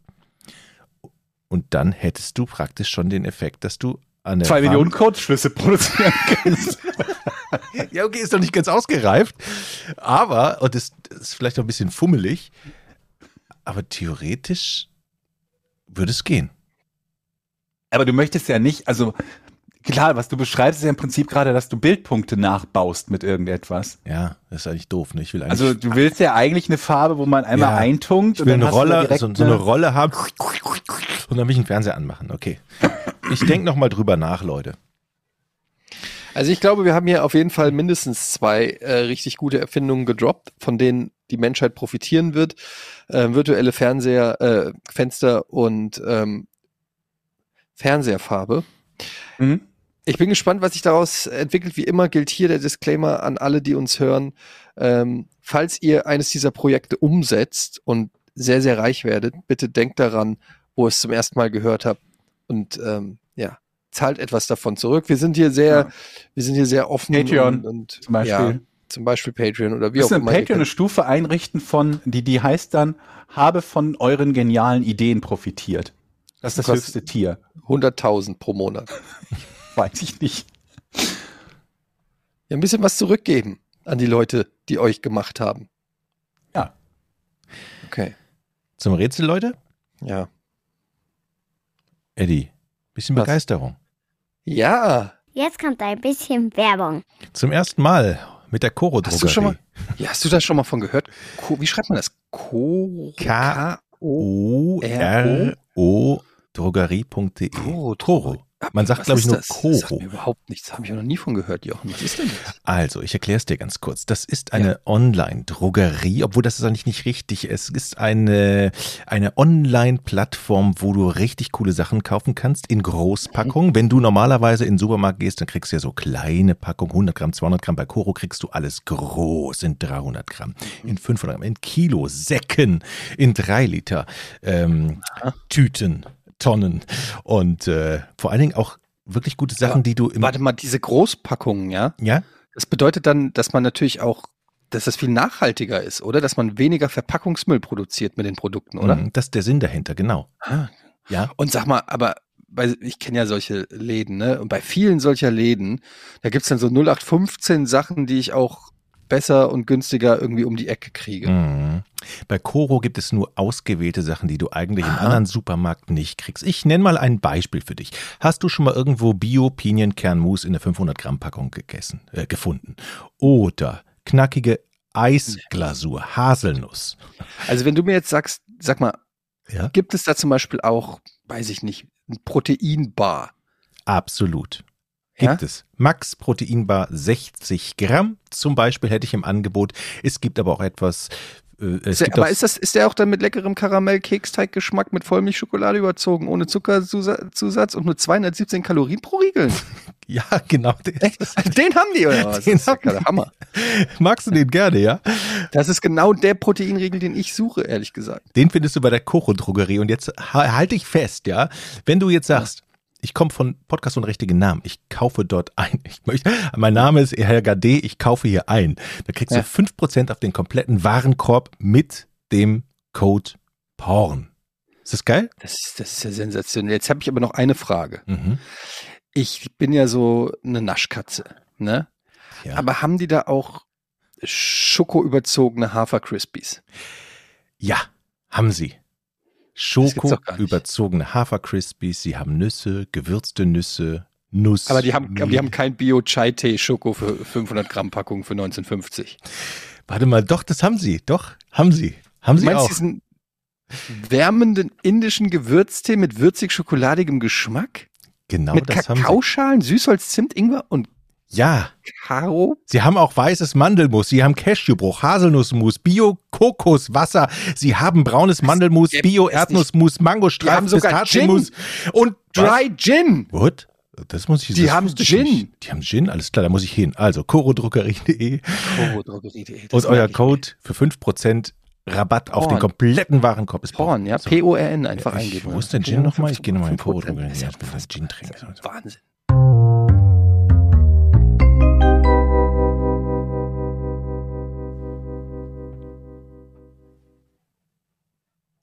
Und dann hättest du praktisch schon den Effekt, dass du an der Zwei Wand- Millionen Kurzschlüsse produzieren kannst. Ja, okay, ist noch nicht ganz ausgereift. Aber, und das, das ist vielleicht noch ein bisschen fummelig, aber theoretisch würde es gehen. Aber du möchtest ja nicht, also Klar, was du beschreibst, ist ja im Prinzip gerade, dass du Bildpunkte nachbaust mit irgendetwas. Ja, das ist eigentlich doof. Ne? Ich will eigentlich, Also du willst ja eigentlich eine Farbe, wo man einmal Ja. eintunkt ich will eine hast du da Rolle, direkt so, so eine Rolle haben und dann will ich einen Fernseher anmachen. Okay. Ich denke noch mal drüber nach, Leute. Also ich glaube, wir haben hier auf jeden Fall mindestens zwei äh, richtig gute Erfindungen gedroppt, von denen die Menschheit profitieren wird. Ähm, virtuelle Fernseher, äh, Fenster und ähm, Fernseherfarbe. Mhm. Ich bin gespannt, was sich daraus entwickelt. Wie immer gilt hier der Disclaimer an alle, die uns hören. Ähm, falls ihr eines dieser Projekte umsetzt und sehr, sehr reich werdet, bitte denkt daran, wo ihr es zum ersten Mal gehört habt und ähm, ja, zahlt etwas davon zurück. Wir sind hier sehr, Ja. wir sind hier sehr offen Patreon und, und zum Beispiel. Ja, zum Beispiel Patreon oder wie Wir auch immer. Patreon eine Stufe einrichten von, die, die heißt dann, habe von euren genialen Ideen profitiert. Das ist das Kostet- höchste Tier. 100.000 pro Monat. Weiß ich nicht. Ja, ein bisschen was zurückgeben an die Leute, die euch gemacht haben. Ja. Okay. Zum Rätsel, Leute? Ja. Eddie, bisschen Was? Begeisterung. Ja. Jetzt kommt ein bisschen Werbung. Zum ersten Mal mit der Coro Hast du schon Drogerie. mal, ja, hast du das schon mal von gehört? Ko, wie schreibt man das? K- O, O-R-O Drogerie.de. Koro. Man sagt, glaube ich, ist nur das? Das sagt Coro. mir überhaupt nichts. Habe ich noch nie von gehört, Jochen. Was ist denn das? Also, ich erkläre es dir ganz kurz. Das ist eine Online-Drogerie, obwohl das ist eigentlich nicht richtig. Es ist eine, eine Online-Plattform, wo du richtig coole Sachen kaufen kannst in Großpackungen. Wenn du normalerweise in den Supermarkt gehst, dann kriegst du ja so kleine Packungen, 100 Gramm, 200 Gramm. Bei Coro kriegst du alles groß in 300 Gramm, in 500 Gramm, in Kilo, Säcken, in 3 Liter, ähm, Tüten, Tonnen und äh, vor allen Dingen auch wirklich gute Sachen, Aber die du im... Warte mal, diese Großpackungen, ja? Ja? Das bedeutet dann, dass man natürlich auch, dass das viel nachhaltiger ist, oder? Dass man weniger Verpackungsmüll produziert mit den Produkten, oder? Mhm, Das ist der Sinn dahinter, genau. Ah. Ja. Und sag mal, aber bei, ich kenne ja solche Läden, ne? Und bei vielen solcher Läden, da gibt's dann so 0815 Sachen, die ich auch besser und günstiger irgendwie um die Ecke kriege. Mhm. Bei Coro gibt es nur ausgewählte Sachen, die du eigentlich im anderen Supermarkt nicht kriegst. Ich nenne mal ein Beispiel für dich. Hast du schon mal irgendwo Bio-Pinienkernmus in der 500 Gramm Packung gegessen, äh, gefunden? Oder knackige Eisglasur, Haselnuss. Also wenn du mir jetzt sagst, sag mal, Ja. gibt es da zum Beispiel auch, weiß ich nicht, ein Proteinbar? Absolut. Ja? Gibt es. Max Proteinbar 60 Gramm zum Beispiel hätte ich im Angebot. Es gibt aber auch etwas. Äh, Ist der, aber auch, ist das, ist der auch dann mit leckerem Karamell-Keksteig-Geschmack mit Vollmilchschokolade überzogen, ohne Zuckerzusatz und nur 217 Kalorien pro Riegel? ja, genau. Der, Den haben die, oder was? Den das ist ja Hammer. magst du den gerne, ja? Das ist genau der Proteinriegel, den ich suche, ehrlich gesagt. Den findest du bei der Kocho Drogerie. Und jetzt ha- halte ich fest, ja. Wenn du jetzt sagst, ich komme von Podcast und richtigen Namen, ich kaufe dort ein. Ich möchte, mein Name ist Helga D., ich kaufe hier ein. Da kriegst Ja. du 5% auf den kompletten Warenkorb mit dem Code PORN. Ist das geil? Das, ist- das ist ja sensationell. Jetzt habe ich aber noch eine Frage. Mhm. Ich bin ja so eine Naschkatze, ne? Ja. Aber haben die da auch schokoüberzogene Hafer-Crispies? ja, haben sie. Schoko überzogene Hafer Crispies, sie haben Nüsse, gewürzte Nüsse, Nuss. Aber die haben, aber die haben kein Bio-Chai-Tee-Schoko für 500 Gramm Packung für 1950. Warte mal, doch, das haben sie. Doch, haben sie. Haben sie meinst auch. diesen wärmenden indischen Gewürztee mit würzig-schokoladigem Geschmack? Genau, mit das haben sie. Kakaoschalen, Süßholz, Zimt, Ingwer und Ja, Karo? Sie haben auch weißes Mandelmus, Sie haben Cashewbruch, Haselnussmus, Bio-Kokoswasser, Sie haben braunes Mandelmus, Bio-Erdnussmus, Die Mangostreifen, Pistazienmus und was? Dry Gin! What? Das muss ich Die das haben Gin. nicht. Die haben Gin, alles klar, da muss ich hin. Also korodruckerie.de Korodrogerie.de. und euer Code für 5% Rabatt auf den Porn. kompletten Warenkorb ist Porn, ja. P-O-R-N einfach Ich- eingeben. wo ist denn Gin nochmal? Ich gehe nochmal in 5%. Korodrogerie. Das ist ja Gin trinken. Wahnsinn.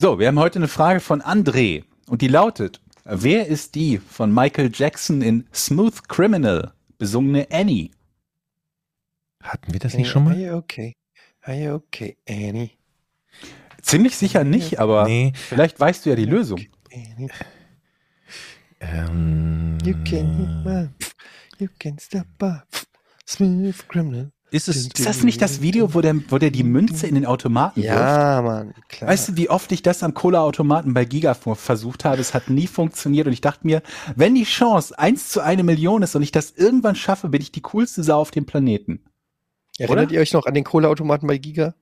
So, wir haben heute eine Frage von André und die lautet, wer ist die von Michael Jackson in Smooth Criminal besungene Annie? Hatten wir das nicht schon Are mal? you okay? Are you okay, Annie? Ziemlich sicher nicht, aber Nee. vielleicht weißt du ja die Lösung. Annie. Ähm, You can, you can stop by. Smooth criminal. Ist es, Ist das nicht das Video, wo der, wo der die Münze in den Automaten wirft? Ja, Mann, klar. Weißt du, wie oft ich das am Cola-Automaten bei Giga versucht habe? Es hat nie funktioniert und ich dachte mir, wenn die Chance eins zu eine Million ist und ich das irgendwann schaffe, bin ich die coolste Sau auf dem Planeten. Erinnert oder? ihr euch noch an den Cola-Automaten bei Giga?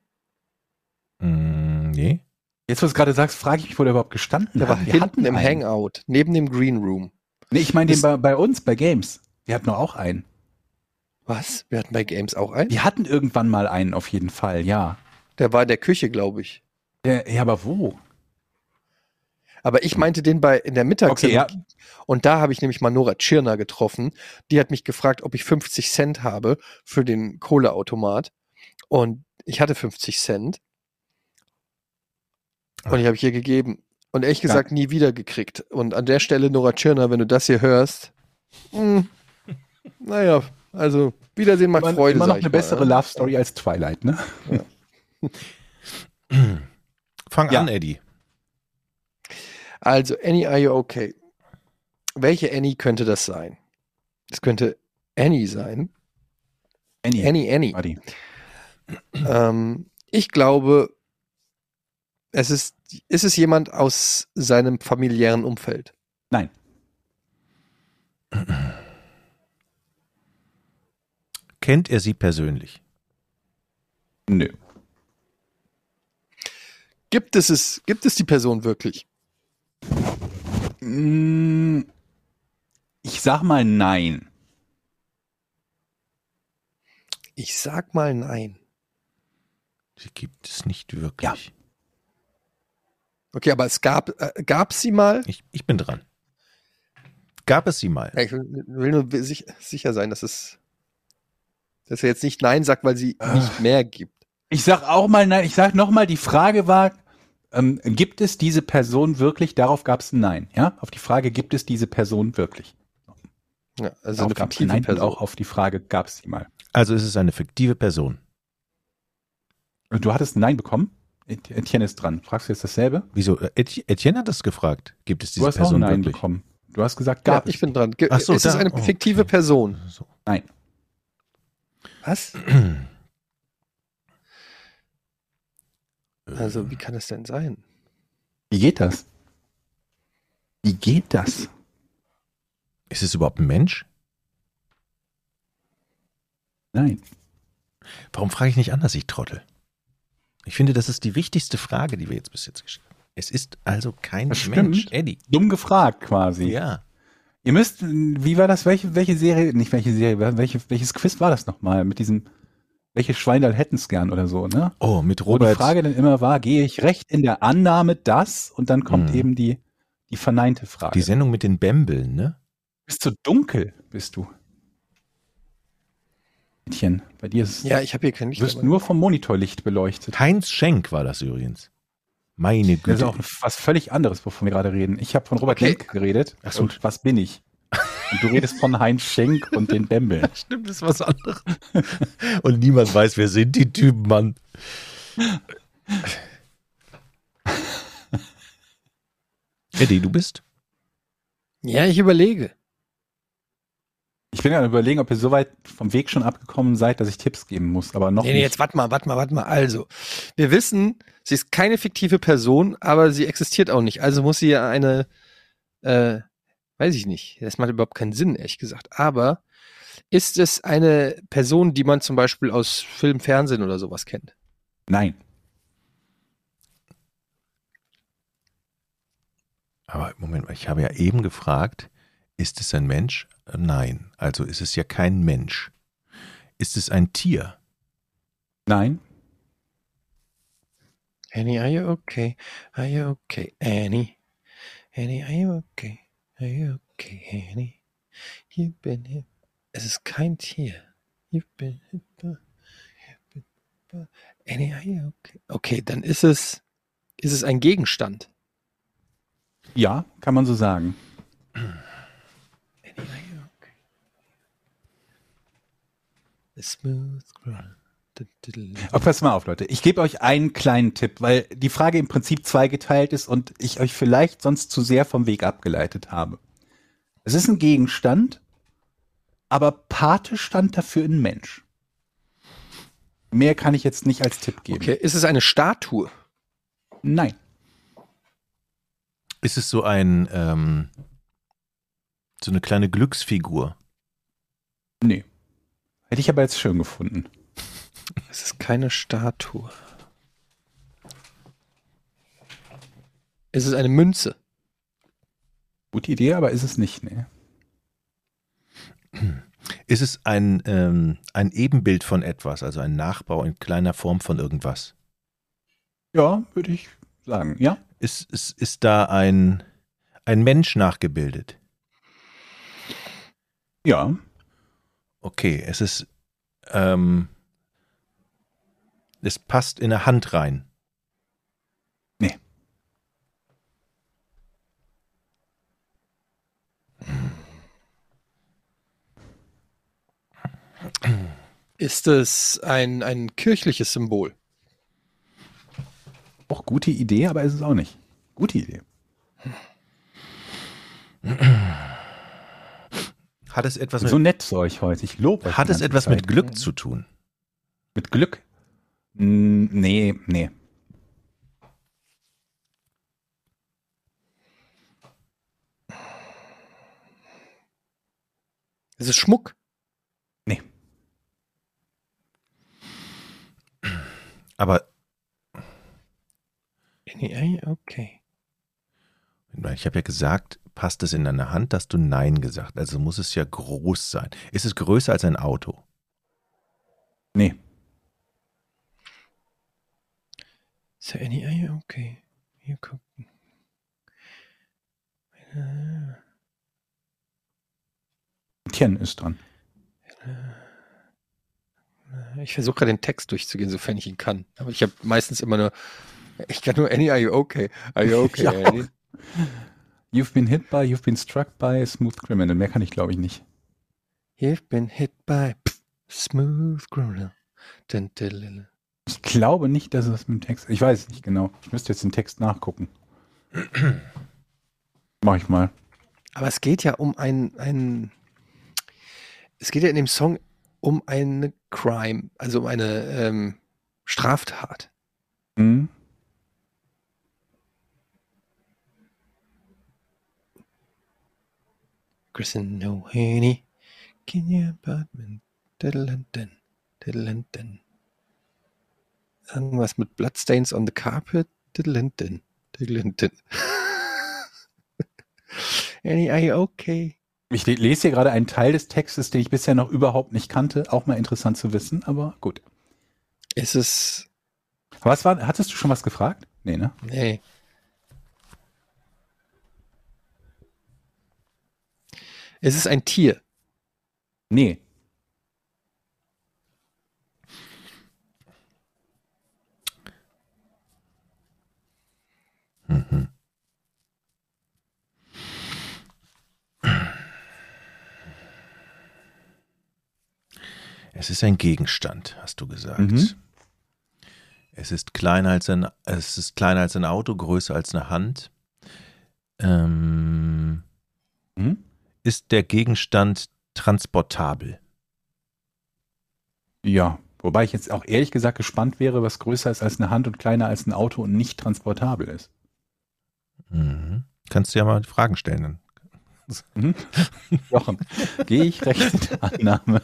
Mm, nee. Jetzt, wo du es gerade sagst, frage ich mich, wo der überhaupt gestanden Der hat. war Wir hinten im einen. Hangout, neben dem Green Room. Nee, ich meine den bei, bei uns, bei Games. Wir hatten doch auch einen. Was? Wir hatten bei Games auch einen? Wir hatten irgendwann mal einen auf jeden Fall, ja. Der war in der Küche, glaube ich. Ja, ja aber wo? Aber ich meinte den bei in der Mittagssendung. Okay, ja. Und da habe ich nämlich mal Nora Tschirner getroffen. Die hat mich gefragt, ob ich 50 Cent habe für den Cola-Automat. Und ich hatte 50 Cent. Und ich habe ich ihr gegeben. Und ehrlich Ja. gesagt nie wieder gekriegt. Und an der Stelle, Nora Tschirner, wenn du das hier hörst, mh, naja, also Wiedersehen macht Immer, Freude. immer noch eine mal, bessere ne? Love Story als Twilight, ne? Fang Ja. an, Eddie. Also, Annie, are you okay? Welche Annie könnte das sein? Das könnte Annie sein. Annie. Annie, Annie. die. Ähm, ich glaube, es ist, ist es jemand aus seinem familiären Umfeld. Nein. Kennt er sie persönlich? Nö. Gibt es es, gibt es die Person wirklich? Mm, Ich sag mal nein. Ich sag mal nein. Sie gibt es nicht wirklich. Okay, aber es gab, äh, gab sie mal? Ich, ich bin dran. Gab es sie mal? Ja, ich will, will nur sich, sicher sein, dass es, dass er jetzt nicht nein sagt, weil sie Ah. nicht mehr gibt. Ich sag auch mal nein. Ich sag noch mal, die Frage war, ähm, gibt es diese Person wirklich? Darauf gab es ein Nein. Ja, auf die Frage, gibt es diese Person wirklich? Ja, also Darauf eine fiktive Nein und Person. auch auf die Frage, gab es sie mal. Also ist es eine fiktive Person. Und Du hattest ein Nein bekommen? Et- Etienne ist dran. Fragst du jetzt dasselbe? Wieso? Äh, Eti- Etienne hat das gefragt. Gibt es diese Du hast auch Person ein Nein wirklich? bekommen. Du hast gesagt, Ja, gab es. ich bin dran. Ge Ach so, ist es da- eine oh, fiktive okay. Person? So. Nein. Was? Also, wie kann es denn sein? Wie geht das? Wie geht das? Ist es überhaupt ein Mensch? Nein. Warum frage ich nicht anders, ich Trottel? Ich finde, das ist die wichtigste Frage, die wir jetzt bis jetzt gestellt haben. Es ist also kein Das stimmt. Mensch. Eddie. Dumm gefragt quasi. Ja. Ihr müsst, wie war das? Welche, welche Serie, nicht welche Serie, welche, welches Quiz war das nochmal? Mit diesem, welche Schweindal hätten's gern oder so, ne? Oh, mit Wo die Robert. Frage dann immer war, gehe ich recht in der Annahme das und dann kommt Mhm. eben die, die verneinte Frage. Die Sendung mit den Bämbeln, ne? bist du dunkel, bist du. Mädchen, bei dir ist es, Ja, ich habe hier kein du Licht. wirst aber- nur vom Monitorlicht beleuchtet. Heinz Schenk war das übrigens. Meine Das ist Güte. auch was völlig anderes, wovon wir gerade reden. Ich habe von Robert Okay. Lemke geredet. Ach so. Und was bin ich? Und du redest von Heinz Schenk und den Bembel. Stimmt, das ist was anderes. Und niemand weiß, wer sind die Typen, Mann. Eddie, du bist? Ja, ich überlege. Ich bin ja überlegen, ob ihr so weit vom Weg schon abgekommen seid, dass ich Tipps geben muss, aber noch Nee, nee, nicht. jetzt warte mal, warte mal, warte mal. Also, wir wissen, sie ist keine fiktive Person, aber sie existiert auch nicht. Also muss sie ja eine, äh, weiß ich nicht. Das macht überhaupt keinen Sinn, ehrlich gesagt. Aber ist es eine Person, die man zum Beispiel aus Film, Fernsehen oder sowas kennt? Nein. Aber Moment mal, ich habe ja eben gefragt, ist es ein Mensch? Nein, also ist es ja kein Mensch. Ist es ein Tier? Nein. Annie, are you okay? Are you okay, Annie? Annie, are you okay? Are you okay, Annie? You've been hit. Es ist kein Tier. You've been hit by, you've been by. Annie, are you okay? Okay, dann ist es, ist es ein Gegenstand. Ja, kann man so sagen. Okay? A smooth. Aber pass mal auf, Leute. Ich gebe euch einen kleinen Tipp, weil die Frage im Prinzip zweigeteilt ist und ich euch vielleicht sonst zu sehr vom Weg abgeleitet habe. Es ist ein Gegenstand, aber Pate stand dafür ein Mensch. Mehr kann ich jetzt nicht als Tipp geben. Okay, ist es eine Statue? Nein. Ist es so ein, ähm, so eine kleine Glücksfigur? Nee. Hätte ich aber jetzt schön gefunden. Es ist keine Statue. Ist es eine Münze? Gute Idee, aber ist es nicht, nee. Ist es ein, ähm, ein Ebenbild von etwas, also ein Nachbau in kleiner Form von irgendwas? Ja, würde ich sagen, ja. Ist, ist, ist da ein, ein Mensch nachgebildet? Ja. Okay, es ist, ähm, es passt in eine Hand rein. Nee. Ist es ein, ein kirchliches Symbol? Auch gute Idee, aber ist es auch nicht. Gute Idee. Hat es etwas So mit, nett zu euch heute. Ich lobe euch. hat es etwas Zeit. mit Glück zu tun? Mit Glück? Nee, nee. Ist es Schmuck? Nee. Aber Nee, Okay. ich habe ja gesagt, passt es in deine Hand, dass du Nein gesagt. Also muss es ja groß sein. Ist es größer als ein Auto? Nee. Ist ja any okay. Hier gucken. Tien ist dran. Ich versuche gerade den Text durchzugehen, sofern ich ihn kann. Aber ich habe meistens immer nur, ich kann nur any, are you okay? Are you okay? Ja. Annie? You've been hit by, you've been struck by a smooth criminal. Mehr kann ich, glaube ich, nicht. You've been hit by pff, smooth criminal. Ich glaube nicht, dass es mit dem Text. Ich weiß es nicht genau. Ich müsste jetzt den Text nachgucken. Mach ich mal. Aber es geht ja um ein, ein, es geht ja in dem Song um eine Crime, also um eine ähm, Straftat. Hm? Kristen No Henny, in your apartment. Diddle-dun-dun, diddle-dun-dun. Irgendwas mit Bloodstains on the carpet. Diddle-dun-dun, diddle-dun-dun. Annie, are you okay? Ich le- lese hier gerade einen Teil des Textes, den ich bisher noch überhaupt nicht kannte. Auch mal interessant zu wissen, aber gut. Ist es. Was war, hattest du schon was gefragt? Nee, ne? Nee. Es ist ein Tier. Nee. Mhm. Es ist ein Gegenstand, hast du gesagt. Mhm. Es ist kleiner als ein, es ist kleiner als ein Auto, größer als eine Hand. Ähm, Mhm. Ist der Gegenstand transportabel? Ja. Wobei ich jetzt auch ehrlich gesagt gespannt wäre, was größer ist als eine Hand und kleiner als ein Auto und nicht transportabel ist. Mhm. Kannst du ja mal Fragen stellen. Dann. Mhm. Jochen, gehe ich recht mit der Annahme?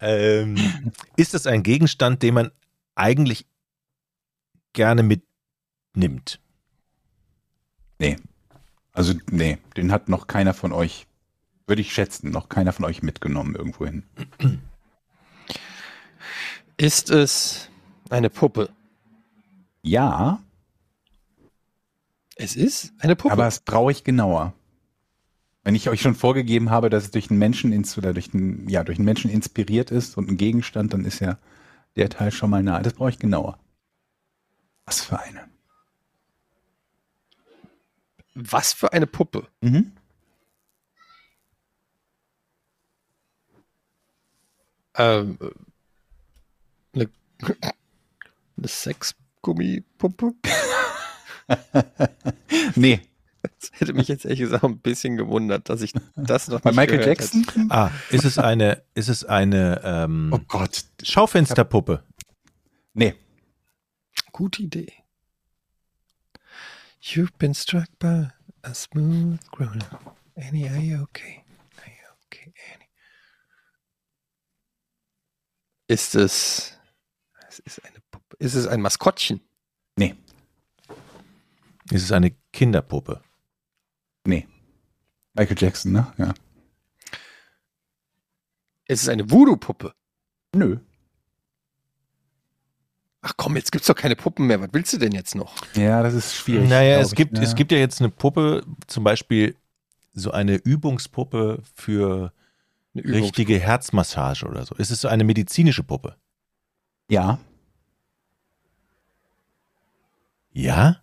Ähm, ist es ein Gegenstand, den man eigentlich gerne mitnimmt? Nee. Also, nee, den hat noch keiner von euch, würde ich schätzen, noch keiner von euch mitgenommen irgendwohin. Ist es eine Puppe? Ja, Es ist eine Puppe. aber es brauche ich genauer. Wenn ich euch schon vorgegeben habe, dass es durch einen Menschen oder durch einen, ja, durch einen Menschen inspiriert ist und ein Gegenstand, dann ist ja der Teil schon mal nah. Das brauche ich genauer. Was für eine? Was für eine Puppe? Mhm. Ähm, eine, eine Sexgummipuppe? Nee, Das hätte mich jetzt ehrlich gesagt ein bisschen gewundert, dass ich das noch Bei nicht Michael gehört Jackson? Ah, ist es eine, ist es eine ähm, Oh Gott. Schaufensterpuppe? Nee. Hätte. Gute Idee. You've been struck by a smooth criminal. Annie, are you okay? Are you okay, Annie? Ist es, es ist eine Puppe. Ist es ein Maskottchen? Nee. Ist es eine Kinderpuppe? Nee. Michael Jackson, ne? Ja. Ist es eine Voodoo-Puppe? Nö. Ach komm, jetzt gibt's doch keine Puppen mehr. Was willst du denn jetzt noch? Ja, das ist schwierig. Naja, es ich, gibt, ja. es gibt ja jetzt eine Puppe, zum Beispiel so eine Übungspuppe für Eine Übungs- richtige Herzmassage oder so. Ist es so eine medizinische Puppe? Ja. Ja.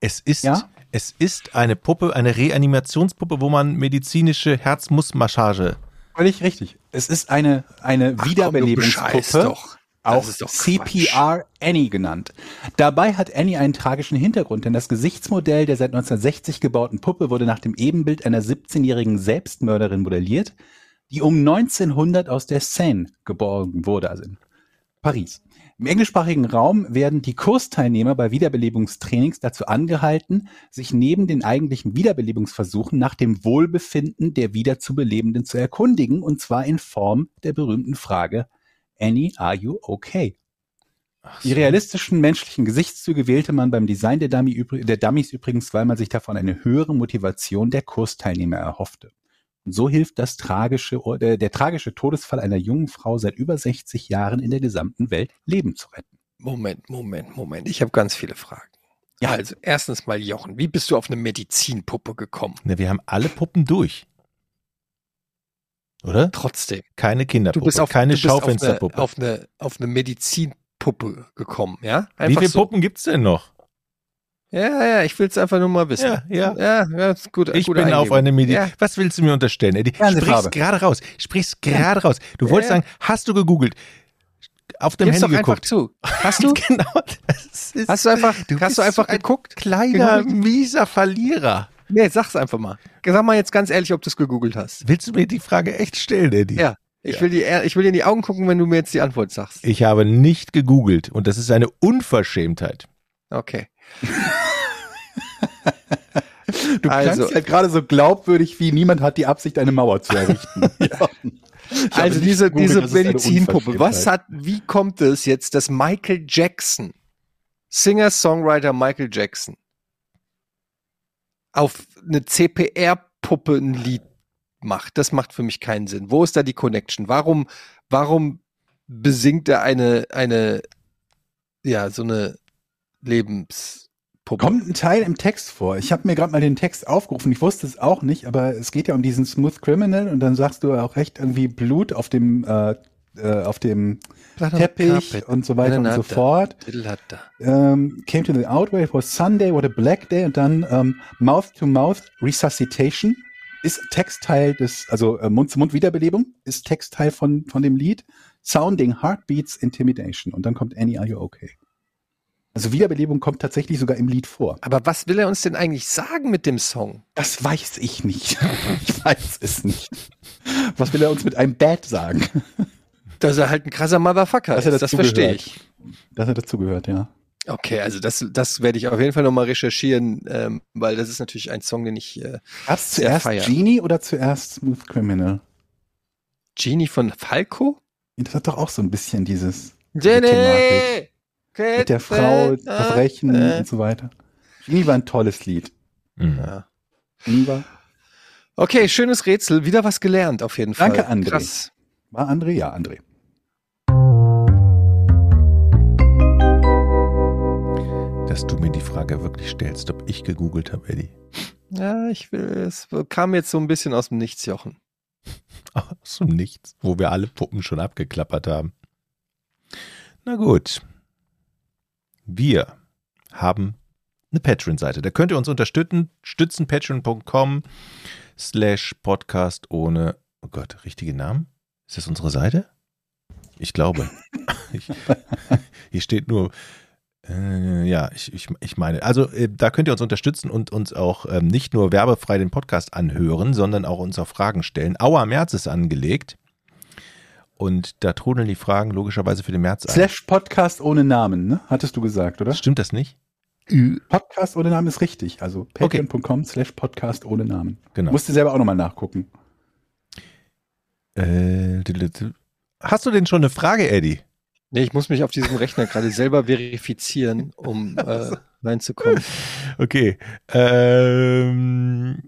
Es ist, Ja? es ist eine Puppe, eine Reanimationspuppe, wo man medizinische Herzmusmassage. Völlig richtig. Es ist eine, eine Ach komm, doch. Auch CPR Annie genannt. Dabei hat Annie einen tragischen Hintergrund, denn das Gesichtsmodell der seit 1960 gebauten Puppe wurde nach dem Ebenbild einer 17-jährigen Selbstmörderin modelliert, die um 1900 aus der Seine geborgen wurde, also in Paris. Im englischsprachigen Raum werden die Kursteilnehmer bei Wiederbelebungstrainings dazu angehalten, sich neben den eigentlichen Wiederbelebungsversuchen nach dem Wohlbefinden der Wiederzubelebenden zu erkundigen, und zwar in Form der berühmten Frage, Annie, are you okay? Ach Die realistischen menschlichen Gesichtszüge wählte man beim Design der, Dummy der Dummies übrigens, weil man sich davon eine höhere Motivation der Kursteilnehmer erhoffte. Und so hilft das tragische, der, der tragische Todesfall einer jungen Frau seit über 60 Jahren in der gesamten Welt Leben zu retten. Moment, Moment, Moment. Ich habe ganz viele Fragen. Ja, also erstens mal Jochen, wie bist du auf eine Medizinpuppe gekommen? Ne, wir haben alle Puppen durch. Oder? Trotzdem. Keine Kinderpuppe, Du bist auf, keine du bist Schaufensterpuppe. Auf eine, auf eine, auf eine Medizinpuppe gekommen, ja? Wie Einfach viele so. Puppen gibt's denn noch? Ja, ja, ich will es einfach nur mal wissen. Ja, ja. Ja, ja ist gut. Ich bin auf Eingebung. eine Medi Ja. Was willst du mir unterstellen, Eddie? Sprich's gerade raus. Sprich's gerade raus. Du wolltest sagen, hast du gegoogelt? Auf dem Gib's doch Handy einfach geguckt. zu. Hast du? genau. Hast du einfach, Du hast du einfach ein geguckt? kleiner, Genau. mieser Verlierer. Nee, sag's einfach mal. Sag mal jetzt ganz ehrlich, ob du es gegoogelt hast. Willst du mir die Frage echt stellen, Eddie? Ja. Ich Ja. will, dir, ich will dir in die Augen gucken, wenn du mir jetzt die Antwort sagst. Ich habe nicht gegoogelt und das ist eine Unverschämtheit. Okay. Du Also- klangst halt gerade so glaubwürdig, wie niemand hat die Absicht, eine Mauer zu errichten. ja. Also diese, gegoogelt, diese Medizinpuppe, was hat, wie kommt es jetzt, dass Michael Jackson, Singer-Songwriter Michael Jackson, auf eine CPR-Puppe ein Lied macht? Das macht für mich keinen Sinn. Wo ist da die Connection? Warum, warum besingt er eine, eine, ja, so eine Lebenspuppe? Kommt ein Teil im Text vor. Ich habe mir gerade mal den Text aufgerufen. Ich wusste es auch nicht, aber es geht ja um diesen Smooth Criminal und dann sagst du auch recht irgendwie Blut auf dem äh, äh, auf dem Teppich und so weiter und so fort. Ähm, came to the outway for Sunday, what a black day und dann ähm, Mouth to Mouth Resuscitation ist Textteil des, also äh, Mund zu Mund Wiederbelebung ist Textteil von von dem Lied. Sounding Heartbeats Intimidation und dann kommt Annie, are you okay? Also Wiederbelebung kommt tatsächlich sogar im Lied vor. Aber was will er uns denn eigentlich sagen mit dem Song? Das weiß ich nicht. Ich weiß es nicht. Was will er uns mit einem Bad sagen? Dass er halt ein krasser Motherfucker Dass ist. er Das verstehe ich. Dass er dazugehört, ja. Okay, also das, das werde ich auf jeden Fall nochmal recherchieren, ähm, weil das ist natürlich ein Song, den ich äh, Gab's zuerst feier. Genie oder zuerst Smooth Criminal? Genie von Falco? Das hat doch auch so ein bisschen dieses Thematik. Jenny! mit der Frau, Verbrechen äh. und so weiter. Genie war ein tolles Lied. Mhm. Ja. Genie war, Okay, schönes Rätsel. Wieder was gelernt auf jeden Fall. Danke, André. Krass. war André? Ja, André. Dass du mir die Frage wirklich stellst, ob ich gegoogelt habe, Eddie. Ja, ich will, es kam jetzt so ein bisschen aus dem Nichts, Jochen. Aus dem Nichts, wo wir alle Puppen schon abgeklappert haben. Na gut. Wir haben eine Patreon-Seite. Da könnt ihr uns unterstützen. Stützen patreon.com slash podcast ohne, oh Gott, richtige Namen? Ist das unsere Seite? Ich glaube. Ich, hier steht nur Äh, ja, ich, ich, ich meine, also äh, da könnt ihr uns unterstützen und uns auch ähm, nicht nur werbefrei den Podcast anhören, sondern auch uns auch Fragen stellen. Auer März ist angelegt und da trudeln die Fragen logischerweise für den März ein. Slash Podcast ohne Namen, ne? Hattest du gesagt, oder? Stimmt das nicht? Podcast ohne Namen ist richtig. Also patreon.com slash Podcast ohne Namen. Genau. Musst du selber auch nochmal nachgucken. Äh, hast du denn schon eine Frage, Eddie? Nee, ich muss mich auf diesem Rechner gerade selber verifizieren, um äh, reinzukommen. Okay. Ähm,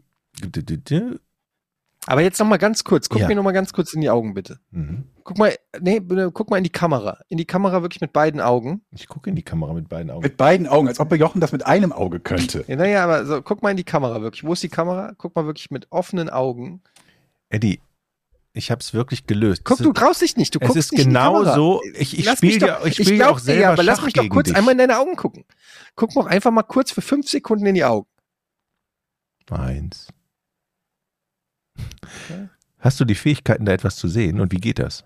Aber jetzt noch mal ganz kurz. Guck Ja. mir noch mal ganz kurz in die Augen, bitte. mhm. Guck mal, nee, guck mal in die Kamera. In die Kamera wirklich mit beiden Augen. Ich gucke in die Kamera mit beiden Augen. Mit beiden Augen, als ob Jochen das mit einem Auge könnte. Ja, naja, aber so, guck mal in die Kamera wirklich. Wo ist die Kamera? Guck mal wirklich mit offenen Augen. Eddie, ich habe es wirklich gelöst. Guck, du traust dich nicht. Du es guckst ist nicht in die genau Kamera. so. Ich, ich Lass spiele ja, doch- ich ja glaub auch dir, selber aber lass Schach mich doch kurz dich. einmal in deine Augen gucken. Guck doch einfach mal kurz für fünf Sekunden in die Augen. Eins. Hast du die Fähigkeiten, da etwas zu sehen und wie geht das?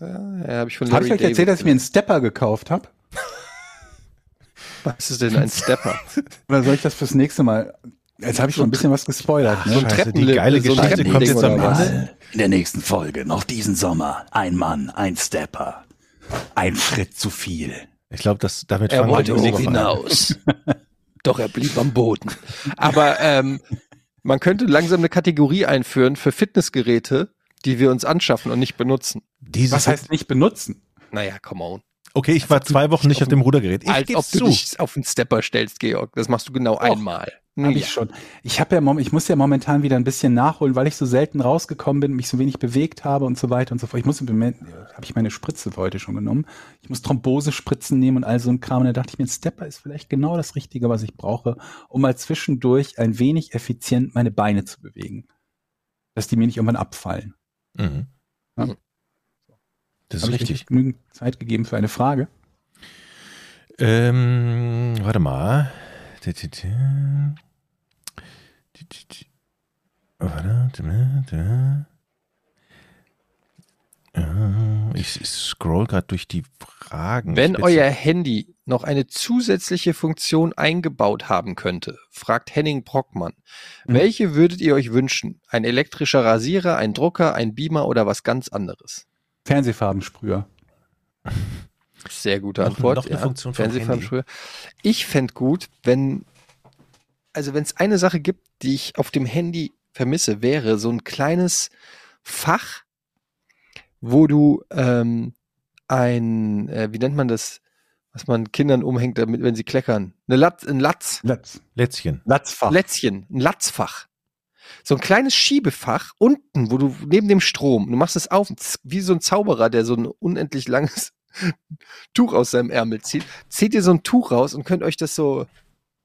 Ja, ja habe ich von Habe ich euch erzählt, dass ich mir einen Stepper gekauft habe? Was ist denn ein Stepper? Oder soll ich das fürs nächste Mal? Jetzt habe ich schon ein bisschen was gespoilert. so ein Ne? Scheiße, die geile so Geschichte kommt jetzt am? Ende. In der nächsten Folge, noch diesen Sommer, ein Mann, ein Stepper. Ein Schritt zu viel. Ich glaube, das damit Er fangen wir wollte hoch hinaus. Doch er blieb am Boden. Aber ähm, man könnte langsam eine Kategorie einführen für Fitnessgeräte, die wir uns anschaffen und nicht benutzen. Dieses Was heißt nicht benutzen? Naja, come on. okay, ich war zwei Wochen nicht auf dem Rudergerät. Ich Als ob du zu. dich auf den Stepper stellst, Georg. Das machst du genau einmal. Hab Ja. ich schon. Ich habe ja, ich muss ja momentan wieder ein bisschen nachholen, weil ich so selten rausgekommen bin, mich so wenig bewegt habe und so weiter und so fort. Ich muss habe ich meine Spritze für heute schon genommen. Ich muss Thrombosespritzen nehmen und all so ein Kram. Und da dachte ich mir, ein Stepper ist vielleicht genau das Richtige, was ich brauche, um mal zwischendurch ein wenig effizient meine Beine zu bewegen. Dass die mir nicht irgendwann abfallen. Mhm. Ja. Das ist Habe ich richtig. euch genügend Zeit gegeben für eine Frage? Ähm, warte mal. Ich, scroll gerade durch die Fragen. Wenn euer Handy noch eine zusätzliche Funktion eingebaut haben könnte, fragt Henning Brockmann, Mhm. welche würdet ihr euch wünschen? Ein elektrischer Rasierer, ein Drucker, ein Beamer oder was ganz anderes? Fernsehfarbensprüher. Sehr gute Noch- Antwort. noch eine ja. Funktion Fernsehfernschule. Ich fände gut, wenn, also wenn es eine Sache gibt, die ich auf dem Handy vermisse, wäre so ein kleines Fach, wo du ähm, ein, äh, wie nennt man das, was man Kindern umhängt, damit, wenn sie kleckern, eine Latz, ein Latz, Latz. Lätzchen. Latzfach. Lätzchen, ein Latzfach. So ein kleines Schiebefach unten, wo du neben dem Strom, du machst es auf, wie so ein Zauberer, der so ein unendlich langes Tuch aus seinem Ärmel zieht, zieht ihr so ein Tuch raus und könnt euch das so,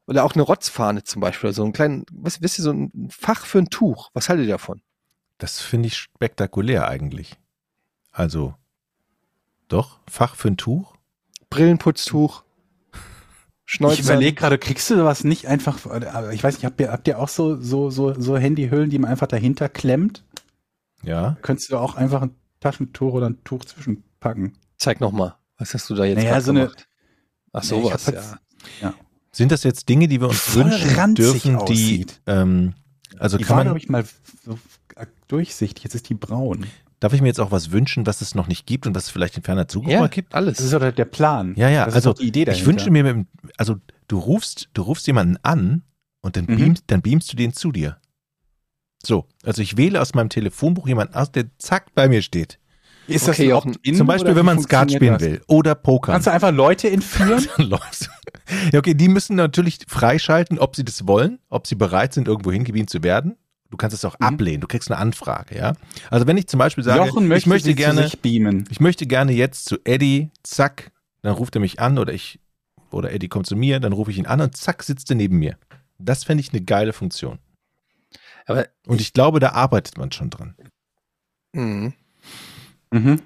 oder auch eine Rotzfahne zum Beispiel, so ein kleinen, was, wisst ihr, so ein Fach für ein Tuch. Was haltet ihr davon? Das finde ich spektakulär eigentlich. Also, doch, Fach für ein Tuch? Brillenputztuch, Schnäuzer. Ich überlege gerade, kriegst du sowas nicht einfach, aber ich weiß nicht, habt ihr, habt ihr auch so, so, so, so Handyhüllen, die man einfach dahinter klemmt? Ja. Könntest du auch einfach ein Taschentuch oder ein Tuch zwischenpacken? Zeig noch mal. Was hast du da jetzt Naja, so eine- gemacht? Ach Nee, sowas, ich hab ja. Sind das jetzt Dinge, die wir uns Voll wünschen dürfen, die, aussieht. ähm, also Die kann war, man, glaube ich, mal so durchsichtig, jetzt ist die braun. darf ich mir jetzt auch was wünschen, was es noch nicht gibt und was es vielleicht in ferner Zukunft Ja, mal gibt? alles. Das ist oder der Plan. Ja, ja, das also die Idee dahinter. ich wünsche mir, mit, also du rufst, du rufst jemanden an und dann, Mhm. beamst, dann beamst du den zu dir. So, also ich wähle aus meinem Telefonbuch jemanden aus, der zack bei mir steht. Ist das Okay, ein Jochen, Opt-in Zum Beispiel, wenn man Skat spielen das? will oder Poker. Kannst du einfach Leute entführen? Ja, okay, die müssen natürlich freischalten, ob sie das wollen, ob sie bereit sind, irgendwo hingewiesen zu werden. Du kannst es auch Mhm. ablehnen, du kriegst eine Anfrage, ja. Also wenn ich zum Beispiel sage, möchte, ich möchte gerne, ich möchte gerne jetzt zu Eddie, zack, dann ruft er mich an oder ich, oder Eddie kommt zu mir, dann rufe ich ihn an und zack, sitzt er neben mir. Das fände ich eine geile Funktion. Aber Und ich glaube, da arbeitet man schon dran. mh. Mhm.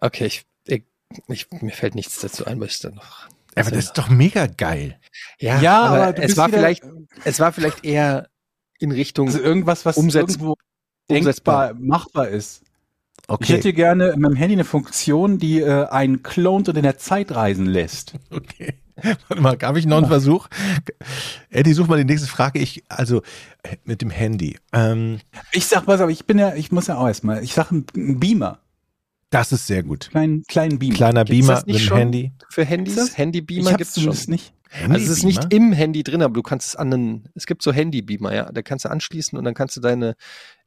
okay, ich, ich, ich, mir fällt nichts dazu ein, was ich da noch. Aber das ist doch mega geil. ja, Ja, aber, aber du es bist war vielleicht, es war vielleicht eher in Richtung Also irgendwas, was Umsetz- irgendwo umsetzbar. machbar ist. Ich Okay. hätte gerne in meinem Handy eine Funktion, die äh, einen clont und in der Zeit reisen lässt. Okay. Warte mal, habe ich noch einen Versuch? Eddie, such mal die nächste Frage. Ich, also äh, mit dem Handy. Ähm, Ich sag was, aber ich bin ja, ich muss ja auch erstmal, ich sag einen Beamer. das ist sehr gut. Kleinen, kleinen Beamer. Kleiner Gibt's Beamer mit dem? Handy. Für Handys? Handybeamer hab's gibt's schon. zumindest nicht. Also es ist nicht im Handy drin, aber du kannst es an einen, es gibt so Handybeamer, ja, da kannst du anschließen und dann kannst du deine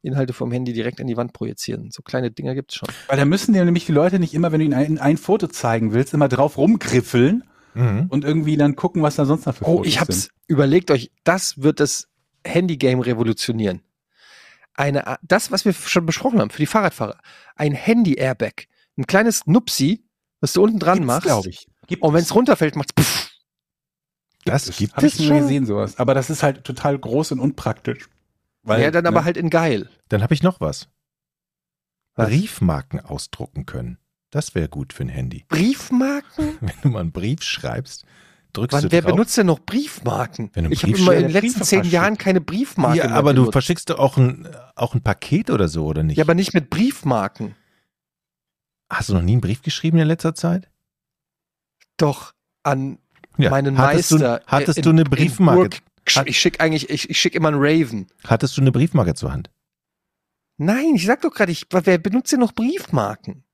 Inhalte vom Handy direkt an die Wand projizieren. So kleine Dinger gibt's schon. Weil da müssen dir nämlich die Leute nicht immer, wenn du ihnen ein, ein Foto zeigen willst, immer drauf rumgriffeln Mhm. und irgendwie dann gucken, was da sonst noch für Oh, Fotos ich hab's. sind. Überlegt euch, das wird das Handygame revolutionieren. Eine, das, was wir schon besprochen haben für die Fahrradfahrer. Ein Handy-Airbag. Ein kleines Nupsi, was du unten dran Gibt's, machst. glaube ich. Gibt Und wenn es runterfällt, macht's puff. Das gibt Habe ich es nur schon. gesehen, sowas. Aber das ist halt total groß und unpraktisch. Weil, ja, dann aber ne, halt in geil. Dann habe ich noch was. Was? Briefmarken ausdrucken können. Das wäre gut für ein Handy. Briefmarken? Wenn du mal einen Brief schreibst, drückst Wann, du wer drauf. benutzt denn noch Briefmarken? Wenn du ich habe in den Briefe letzten zehn. Jahren keine Briefmarke ja, mehr aber du benutzt. verschickst doch auch ein, auch ein Paket oder so, oder nicht? Ja, aber nicht mit Briefmarken. Hast du noch nie einen Brief geschrieben in letzter Zeit? Doch an Ja. meinen hattest Meister. Du, hattest in- du eine in Briefmarke? Burg. Ich schicke eigentlich, ich, ich schicke immer einen Raven. Hattest du eine Briefmarke zur Hand? Nein, ich sag doch gerade, ich, wer benutzt denn noch Briefmarken?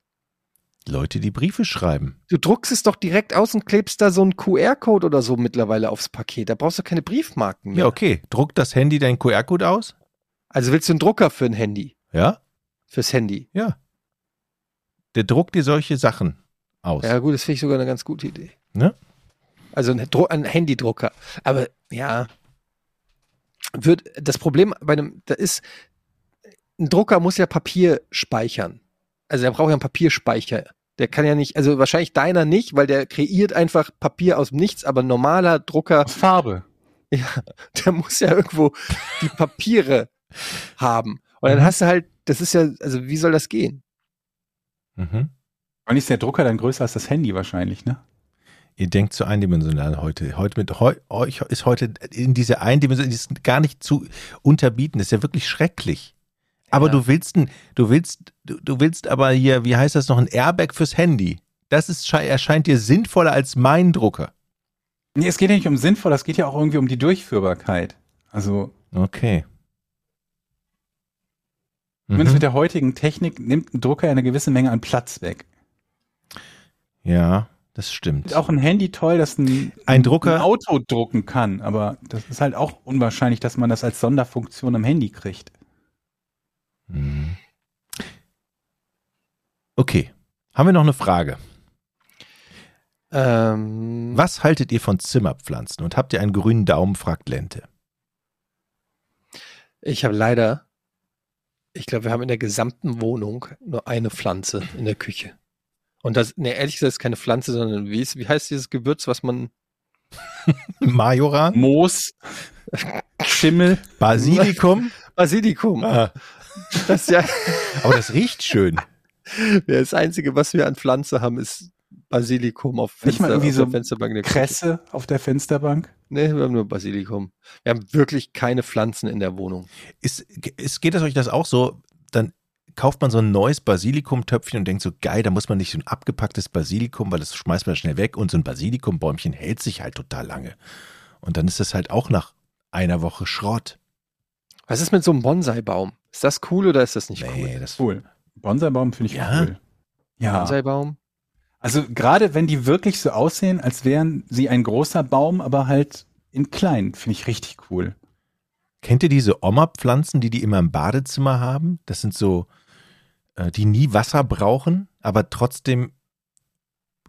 Leute, die Briefe schreiben. Du druckst es doch direkt aus und klebst da so einen QR-Code oder so mittlerweile aufs Paket. Da brauchst du keine Briefmarken mehr. Ja, okay. Druckt das Handy deinen QR-Code aus? Also willst du einen Drucker für ein Handy? Ja? Fürs Handy? Ja. Der druckt dir solche Sachen aus. Ja, gut, das finde ich sogar eine ganz gute Idee. Ne? Also ein, Dru ein Handydrucker. Aber ja, wird das Problem bei einem, da ist, ein Drucker muss ja Papier speichern. Also er braucht ja einen Papierspeicher. Der kann ja nicht, also wahrscheinlich deiner nicht, weil der kreiert einfach Papier aus dem Nichts, aber ein normaler Drucker, Aus Farbe. ja, der muss ja irgendwo die Papiere haben. Und dann Mhm. hast du halt, das ist ja, also wie soll das gehen? Mhm. Und ist der Drucker dann größer als das Handy wahrscheinlich, ne? Ihr denkt zu eindimensional heute. Heute mit heu, euch ist heute in diese Eindimension ist gar nicht zu unterbieten. Das ist ja wirklich schrecklich. Aber Ja. du willst ein, du willst, du, du willst aber hier, wie heißt das noch, ein Airbag fürs Handy. Das ist, schei- erscheint dir sinnvoller als mein Drucker. Nee, es geht ja nicht um sinnvoll, es geht ja auch irgendwie um die Durchführbarkeit. Also, Okay. zumindest Mhm. mit der heutigen Technik nimmt ein Drucker eine gewisse Menge an Platz weg. Ja, das stimmt. Ist auch ein Handy toll, das ein, Ein Drucker- ein Auto drucken kann, aber das ist halt auch unwahrscheinlich, dass man das als Sonderfunktion am Handy kriegt. Okay. Haben wir noch eine Frage? Ähm, Was haltet ihr von Zimmerpflanzen und habt ihr einen grünen Daumen, fragt Lente. Ich habe leider, ich glaube, wir haben in der gesamten Wohnung nur eine Pflanze in der Küche. Und das, ne, ehrlich gesagt, ist keine Pflanze, sondern wie, ist, wie heißt dieses Gewürz, was man. Majoran? Moos, Schimmel, Basilikum? Basilikum. ah, Das ja aber das riecht schön. das Einzige, was wir an Pflanze haben, ist Basilikum auf, Nicht mal Fenster, irgendwie auf so der Fensterbank. der Küche. Kresse auf der Fensterbank. Nee, wir haben nur Basilikum. Wir haben wirklich keine Pflanzen in der Wohnung. Ist, ist, geht es euch das auch so? Dann kauft man so ein neues Basilikumtöpfchen und denkt so, geil, da muss man nicht so ein abgepacktes Basilikum, weil das schmeißt man schnell weg und so ein Basilikumbäumchen hält sich halt total lange. Und dann ist das halt auch nach einer Woche Schrott. Was ist mit so einem Bonsai-Baum? Ist das cool oder ist das nicht cool? Nee, das Cool. Bonsaibaum finde ich Ja? cool. Ja. Bonsai-Baum? Also gerade wenn die wirklich so aussehen, als wären sie ein großer Baum, aber halt in klein, finde ich richtig cool. Kennt ihr diese Oma-Pflanzen, die die immer im Badezimmer haben? Das sind so, äh, die nie Wasser brauchen, aber trotzdem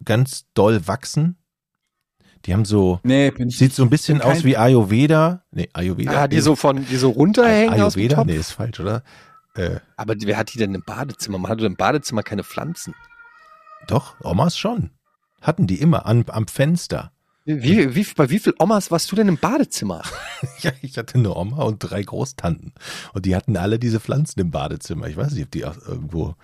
ganz doll wachsen. Die haben so, Nee, bin ich sieht so ein bisschen aus wie Ayurveda. Nee, Ayurveda. Ah, die nee. so von, die so runterhängen aus dem Ayurveda? Topf? Nee, ist falsch, oder? Äh, Aber wer hat die denn im Badezimmer? Man hat doch im Badezimmer keine Pflanzen. doch, Omas schon. Hatten die immer an, am Fenster. Wie, wie, bei wie viel Omas warst du denn im Badezimmer? Ja, ich hatte eine Oma und drei Großtanten. Und die hatten alle diese Pflanzen im Badezimmer. Ich weiß nicht, ob die auch irgendwo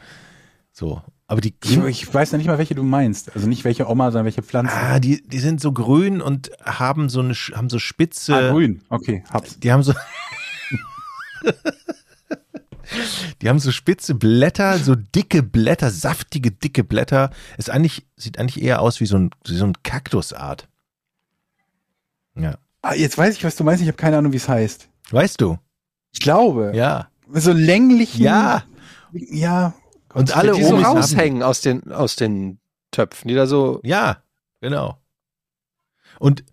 so. Aber die, Ich, ich weiß ja nicht mal, welche du meinst. Also nicht welche Oma, sondern welche Pflanze. ah, die, die sind so grün und haben so eine, haben so spitze. Ah, grün. Okay, hab's. Die haben so. Die haben so spitze Blätter, so dicke Blätter, saftige, dicke Blätter. Ist eigentlich, sieht eigentlich eher aus wie so ein, wie so ein Kaktusart. Ja. Ah, jetzt weiß ich, was du meinst. Ich habe keine Ahnung, wie es heißt. Weißt du? Ich glaube. Ja. So länglichen. Ja. Ja. Und alle die so Omis haben, raushängen aus den, aus den Töpfen, die da so. Ja, genau. Und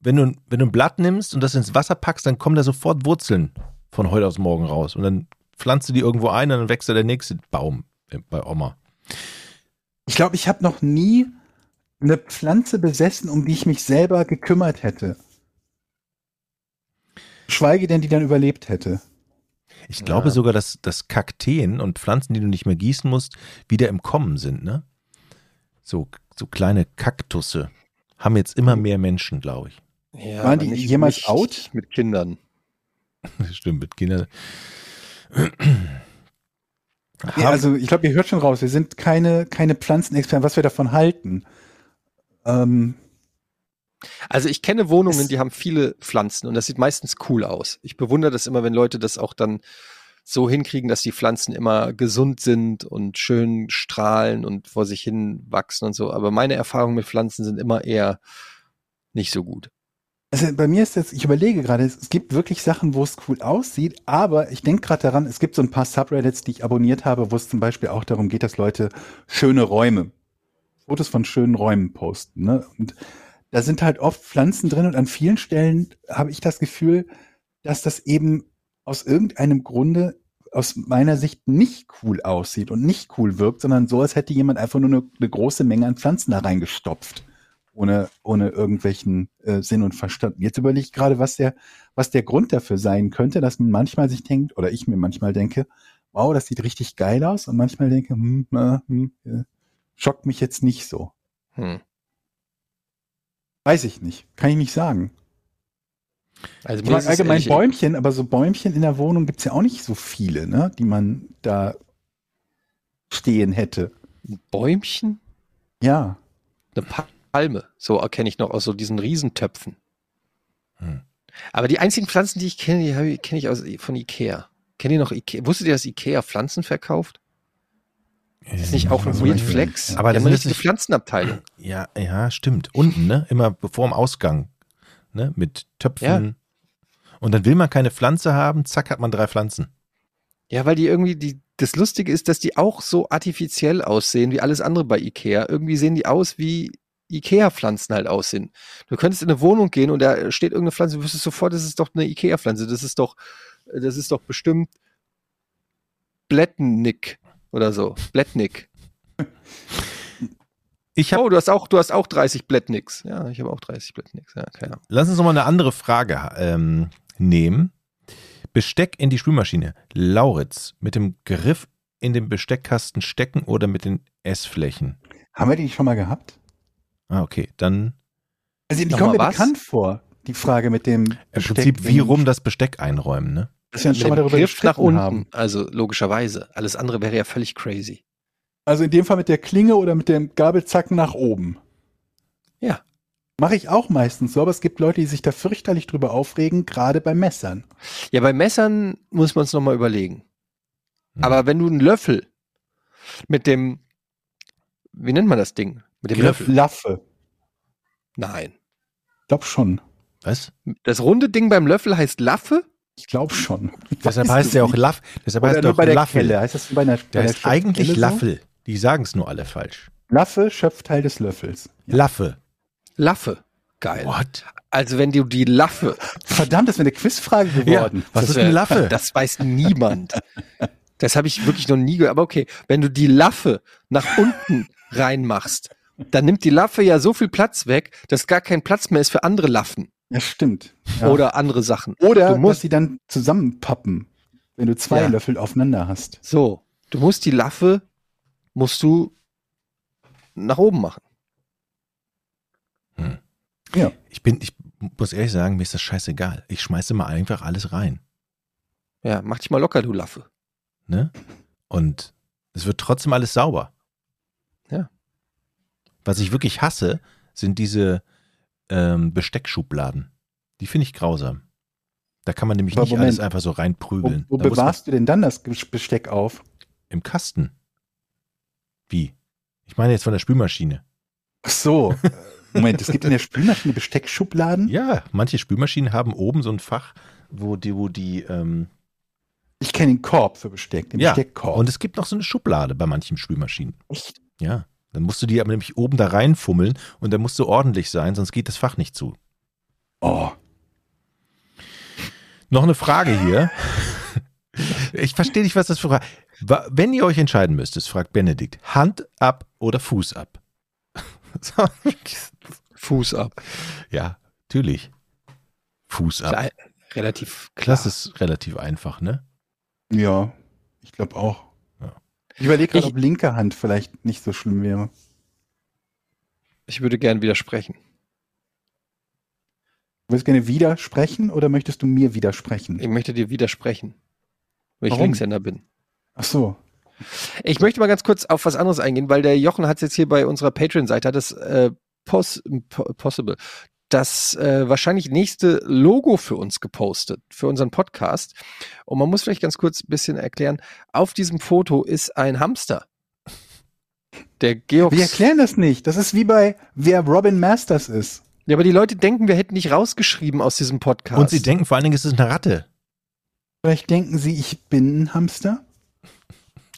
wenn du, wenn du ein Blatt nimmst und das ins Wasser packst, dann kommen da sofort Wurzeln von heute aus morgen raus. Und dann pflanzt du die irgendwo ein und dann wächst da der nächste Baum bei Oma. Ich glaube, ich habe noch nie eine Pflanze besessen, um die ich mich selber gekümmert hätte. Schweige denn, die dann überlebt hätte. Ich glaube Ja. sogar, dass, dass Kakteen und Pflanzen, die du nicht mehr gießen musst, wieder im Kommen sind, ne? So, so kleine Kaktusse haben jetzt immer mehr Menschen, glaube ich. Ja, Waren die nicht- jemals nicht out? Mit Kindern. Stimmt, mit Kindern. Ja, also ich glaube, ihr hört schon raus, wir sind keine, keine Pflanzenexperten, was wir davon halten. Ähm, Also ich kenne Wohnungen, Es- die haben viele Pflanzen und das sieht meistens cool aus. Ich bewundere das immer, wenn Leute das auch dann so hinkriegen, dass die Pflanzen immer gesund sind und schön strahlen und vor sich hin wachsen und so. Aber meine Erfahrungen mit Pflanzen sind immer eher nicht so gut. Also bei mir ist jetzt, ich überlege gerade, es, gibt wirklich Sachen, wo es cool aussieht, aber ich denke gerade daran, es gibt so ein paar Subreddits, die ich abonniert habe, wo es zum Beispiel auch darum geht, dass Leute schöne Räume, Fotos von schönen Räumen posten. Ne? Und da sind halt oft Pflanzen drin und an vielen Stellen habe ich das Gefühl, dass das eben aus irgendeinem Grunde aus meiner Sicht nicht cool aussieht und nicht cool wirkt, sondern so, als hätte jemand einfach nur eine, eine große Menge an Pflanzen da reingestopft ohne, ohne irgendwelchen äh, Sinn und Verstand. Jetzt überlege ich gerade, was der, was der Grund dafür sein könnte, dass man manchmal sich denkt, oder ich mir manchmal denke, wow, das sieht richtig geil aus, und manchmal denke, hm, hm, äh, schockt mich jetzt nicht so. Hm. Weiß ich nicht, kann ich nicht sagen. Also Ich mag es allgemein Bäumchen, aber so Bäumchen in der Wohnung gibt's ja auch nicht so viele, ne, die man da stehen hätte. Bäumchen? Ja. Eine Palme. So kenne ich noch aus so diesen Riesentöpfen. Hm. Aber die einzigen Pflanzen, die ich kenne, die habe ich- kenne ich aus, von Ikea. Kennt ihr noch Ikea? Wusstet ihr, dass Ikea Pflanzen verkauft? Das ist nicht auch ein Weird. Flex? Aber die das eine ist nicht- Pflanzenabteilung. Ja, ja, stimmt. Unten, ne? Immer vor dem Ausgang. Ne? Mit Töpfen. Ja. Und dann will man keine Pflanze haben, zack, hat man drei Pflanzen. Ja, weil die irgendwie, die, das Lustige ist, dass die auch so artifiziell aussehen wie alles andere bei Ikea. Irgendwie sehen die aus wie Ikea-Pflanzen halt aussehen. Du könntest in eine Wohnung gehen und da steht irgendeine Pflanze, du wüsstest sofort, das ist doch eine Ikea-Pflanze. Das ist doch, das ist doch bestimmt Blättnick oder so. Blättnick. Ich habe, Oh, du hast auch, du hast auch 30 Blättnicks. Ja, ich habe auch 30 Blättnicks. Ja, keine Ahnung. lass uns noch mal eine andere Frage ähm, nehmen. Besteck in die Spülmaschine. Lauritz, mit dem Griff in den Besteckkasten stecken oder mit den Essflächen? Haben wir die schon mal gehabt? Ah, okay. Dann Also die Nochmal kommt mir was? bekannt vor, die Frage mit dem im Besteck Prinzip wie rum das Besteck einräumen, ne? Mit schon mal darüber Griff nach unten. haben. Also logischerweise. Alles andere wäre ja völlig crazy. Also in dem Fall mit der Klinge oder mit dem Gabelzacken nach oben. Ja. Mache ich auch meistens so, aber es gibt Leute, die sich da fürchterlich drüber aufregen, gerade bei Messern. Ja, bei Messern muss man es nochmal überlegen. Hm. Aber wenn du einen Löffel mit dem, wie nennt man das Ding? Mit dem Griff. Löffel? Laffe. Nein. Glaub schon. Was? Das runde Ding beim Löffel heißt Laffe? Ich glaube schon. Ich Deshalb heißt es der auch. Laff. Deshalb heißt der auch bei der Laffel. Heißt das bei einer, bei Der der heißt eigentlich? Laffel. Die sagen es nur alle falsch. Laffe, Schöpfteil des Löffels. Laffe. Laffe. Geil. What? Also wenn du die Laffe, Verdammt, das wäre eine Quizfrage geworden. was Das ist eine Laffe? das weiß niemand. Das habe ich wirklich noch nie gehört. Aber okay, wenn du die Laffe nach unten reinmachst, dann nimmt die Laffe ja so viel Platz weg, dass gar kein Platz mehr ist für andere Laffen Ja, stimmt. Ja. oder andere Sachen. Oder du dass musst sie dann zusammenpappen, wenn du zwei Ja. Löffel aufeinander hast. so, du musst die Laffe musst du nach oben machen. Ja. Ich bin, ich muss ehrlich sagen, mir ist das scheißegal. Ich schmeiße mal einfach alles rein. Ja, mach dich mal locker, du Laffe. Ne? Und es wird trotzdem alles sauber. Ja. Was ich wirklich hasse, sind diese ähm, Besteckschubladen. Die finde ich grausam. Da kann man nämlich Aber nicht Moment. alles einfach so Wo, reinprügeln. wo man, bewahrst du denn dann das Besteck auf? Im Kasten. Wie? Ich meine jetzt von der Spülmaschine. Ach so. Moment, es gibt in der Spülmaschine Besteckschubladen? Ja, manche Spülmaschinen haben oben so ein Fach, wo die, wo die, ähm, Ich kenne den Korb für Besteck, den ja. Besteckkorb. Und es gibt noch so eine Schublade bei manchen Spülmaschinen. Echt? Ja. Dann musst du die aber nämlich oben da reinfummeln und dann musst du ordentlich sein, sonst geht das Fach nicht zu. Oh, Noch eine Frage hier. Ich verstehe nicht, was das für Frage Wenn ihr euch entscheiden müsstet, fragt Benedikt, Hand ab oder Fuß ab? Fuß ab. ja, natürlich. Fuß ab. Relativ klar. Das ist relativ einfach, ne? ja, ich glaube auch. Ich überlege gerade, ob linke Hand vielleicht nicht so schlimm wäre. Ich würde gern widersprechen. Du willst gerne widersprechen oder möchtest du mir widersprechen? Ich möchte dir widersprechen, weil ich? Linkshänder bin. Ach so. Ich möchte mal ganz kurz auf was anderes eingehen, weil der Jochen hat es jetzt hier bei unserer Patreon-Seite, hat das äh, Pos po Possible, das äh, wahrscheinlich nächste Logo für uns gepostet, für unseren Podcast. Und man muss vielleicht ganz kurz ein bisschen erklären, auf diesem Foto ist ein Hamster. Der Georg. Wir erklären das nicht. Das ist wie bei wer Robin Masters ist. Ja, aber die Leute denken, wir hätten nicht rausgeschrieben aus diesem Podcast. Und sie denken vor allen Dingen, es ist eine Ratte. Vielleicht denken sie, ich bin ein Hamster.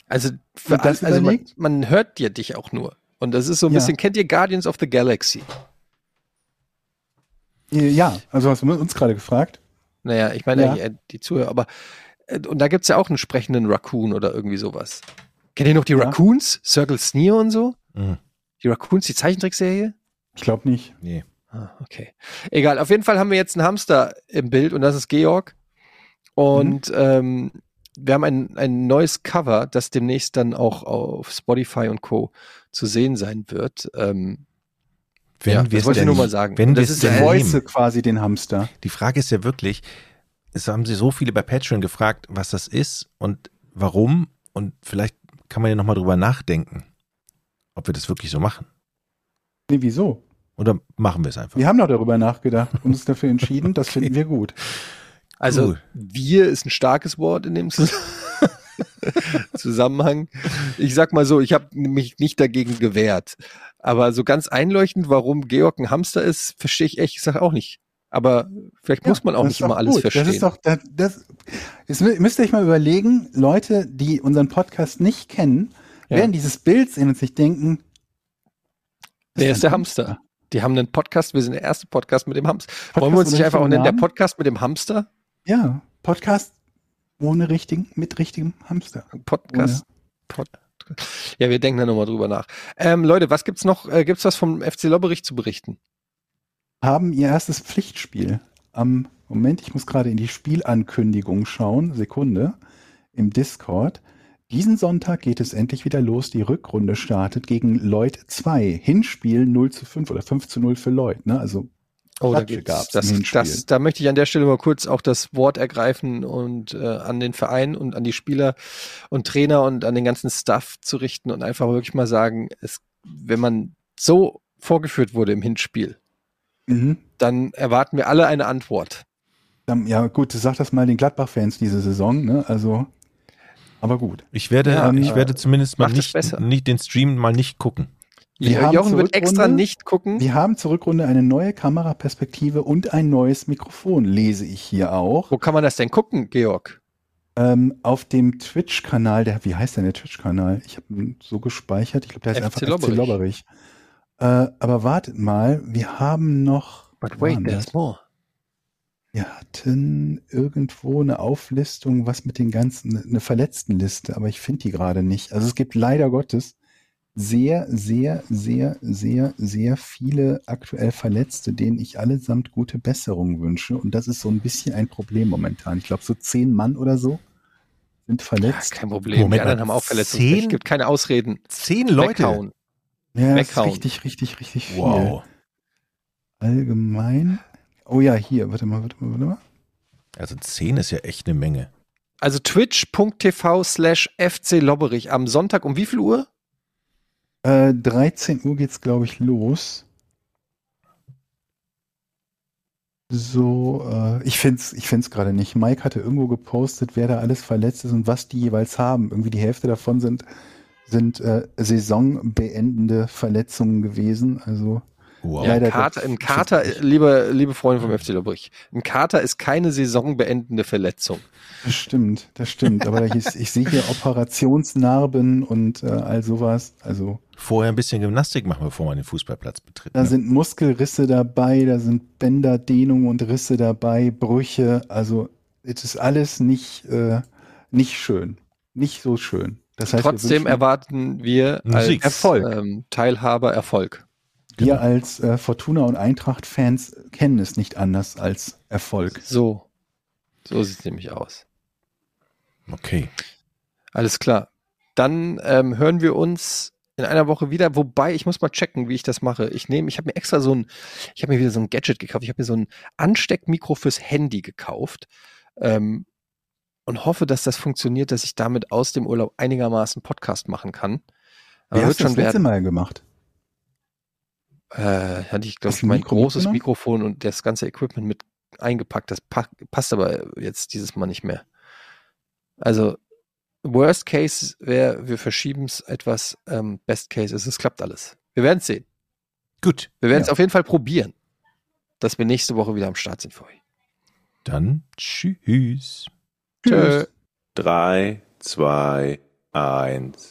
Also, für also man, man hört dir dich auch nur. Und das ist so ein Ja. bisschen, kennt ihr Guardians of the Galaxy? Äh, Ja, also hast du uns gerade gefragt. Naja, ich meine Ja. ja. die Zuhörer, aber äh, und da gibt's ja auch einen sprechenden Raccoon oder irgendwie sowas. Kennt ihr noch die Ja. Raccoons? Circle Sneer und so? Mhm. Die Raccoons, die Zeichentrickserie? Ich glaube nicht. Nee. Ah, okay. Egal, auf jeden Fall haben wir jetzt einen Hamster im Bild und das ist Georg. Und Mhm. ähm, wir haben ein, ein neues Cover, das demnächst dann auch auf Spotify und Co. zu sehen sein wird. Ähm, Wenn Ja, wir das es wollte ich nur mal sagen. Wenn das es ist ja Voice quasi den Hamster. Die Frage ist ja wirklich, es haben sie so viele bei Patreon gefragt, was das ist und warum. Und vielleicht kann man ja nochmal drüber nachdenken, ob wir das wirklich so machen. Nee, wieso? Oder machen wir es einfach? Wir haben doch darüber nachgedacht und uns dafür entschieden, das finden wir gut. Also Cool. wir ist ein starkes Wort in dem Zus- Zusammenhang. Ich sag mal so, ich habe mich nicht dagegen gewehrt. Aber so ganz einleuchtend, warum Georg ein Hamster ist, verstehe ich ehrlich gesagt auch nicht. Aber vielleicht muss man auch das nicht immer alles gut. verstehen. Das ist doch, das, das, jetzt mü- müsst ihr euch mal überlegen, Leute, die unseren Podcast nicht kennen, Ja. werden dieses Bild sehen und sich denken, Wer das ist der ein Hamster? Die haben einen Podcast, wir sind der erste Podcast mit dem Hamster. Podcast Wollen wir uns nicht einfach auch nennen, der? Podcast mit dem Hamster? Ja, Podcast ohne richtigen, mit richtigem Hamster. Podcast. Pod ja, wir denken da nochmal drüber nach. Ähm, Leute, was gibt's noch? Äh, gibt's was vom FC Lobberich zu berichten? Haben ihr erstes Pflichtspiel am Moment, ich muss gerade in die Spielankündigung schauen, Sekunde, im Discord. Diesen Sonntag geht es endlich wieder los. Die Rückrunde startet gegen Lloyd 2. Hinspiel 0 zu 5 oder 5 zu 0 für Lloyd. Ne? Also Oh, da gab's das, das, da möchte ich an der Stelle mal kurz auch das Wort ergreifen und äh, an den Verein und an die Spieler und Trainer und an den ganzen Staff zu richten und einfach wirklich mal sagen, es, wenn man so vorgeführt wurde im Hinspiel, mhm. dann erwarten wir alle eine Antwort. Dann, ja gut, sag das mal den Gladbach-Fans diese Saison. Ne? Also, aber gut. Ich werde, Ja, ich äh, werde zumindest mal nicht, nicht den Stream mal nicht gucken. Wir haben Jochen wird extra nicht gucken. Wir haben zur Rückrunde eine neue Kameraperspektive und ein neues Mikrofon, lese ich hier auch. Wo kann man das denn gucken, Georg? Ähm, auf dem Twitch-Kanal, der, wie heißt denn der Twitch-Kanal? Ich habe ihn so gespeichert. Ich glaube, der heißt FC einfach FC Lobberich. Äh, aber wartet mal, wir haben noch. But wait, there's das? more. Wir hatten irgendwo eine Auflistung, was mit den ganzen, eine Verletztenliste, aber ich finde die gerade nicht. Also es gibt leider Gottes sehr, sehr, sehr, sehr, sehr viele aktuell Verletzte, denen ich allesamt gute Besserung wünsche. Und das ist so ein bisschen ein Problem momentan. Ich glaube, so zehn Mann oder so sind Ja, verletzt. kein Problem. Moment die anderen haben auch Verletzungen. zehn? Es gibt keine Ausreden. Zehn Leute. Weghauen. Ja, das ist weghauen. richtig, richtig, richtig viel. Wow. Allgemein. Oh ja, hier, warte mal, warte mal, warte mal. Also zehn ist ja echt eine Menge. Also twitch.tv slash FC Lobberich am Sonntag um wie viel Uhr? Äh, 13 Uhr geht's, glaube ich, los. so, äh, ich find's, ich find's gerade nicht. Mike hatte irgendwo gepostet, wer da alles verletzt ist und was die jeweils haben. Irgendwie die Hälfte davon sind, sind äh, saisonbeendende Verletzungen gewesen. Also Wow. Ja, ein Kater, ein Kater, liebe, liebe Freunde vom FC Lübeck, ein Kater ist keine saisonbeendende Verletzung. das stimmt, das stimmt. Aber ich, ich sehe hier Operationsnarben und äh, all sowas. Also Vorher ein bisschen Gymnastik machen, bevor man den Fußballplatz betritt. da Ne? sind Muskelrisse dabei, da sind Bänderdehnungen und Risse dabei, Brüche. Also es ist alles nicht, äh, nicht schön. Nicht so schön. Das heißt, wir Trotzdem wünschen- erwarten wir als. Erfolg. Ähm, Teilhaber Erfolg. Wir als äh, Fortuna und Eintracht-Fans kennen es nicht anders als Erfolg. So. So sieht es nämlich aus. Okay. Alles klar. Dann ähm, hören wir uns in einer Woche wieder, wobei ich muss mal checken, wie ich das mache. Ich nehme, ich habe mir extra so ein, ich habe mir wieder so ein Gadget gekauft. Ich habe mir so ein Ansteckmikro fürs Handy gekauft ähm, und hoffe, dass das funktioniert, dass ich damit aus dem Urlaub einigermaßen Podcast machen kann. Wie Aber hast wird du das schon letzte werden. Mal gemacht? Äh, hatte ich, glaube ich, mein Mikro großes mitgenommen? Mikrofon und das ganze Equipment mit eingepackt. Das pa passt aber jetzt dieses Mal nicht mehr. Also, Worst Case wäre, wir verschieben es etwas. Ähm, Best Case ist, es klappt alles. Wir werden es sehen. Gut. Wir werden es Ja. auf jeden Fall probieren, dass wir nächste Woche wieder am Start sind für euch. Dann tschüss. Tschö. 3, 2, 1.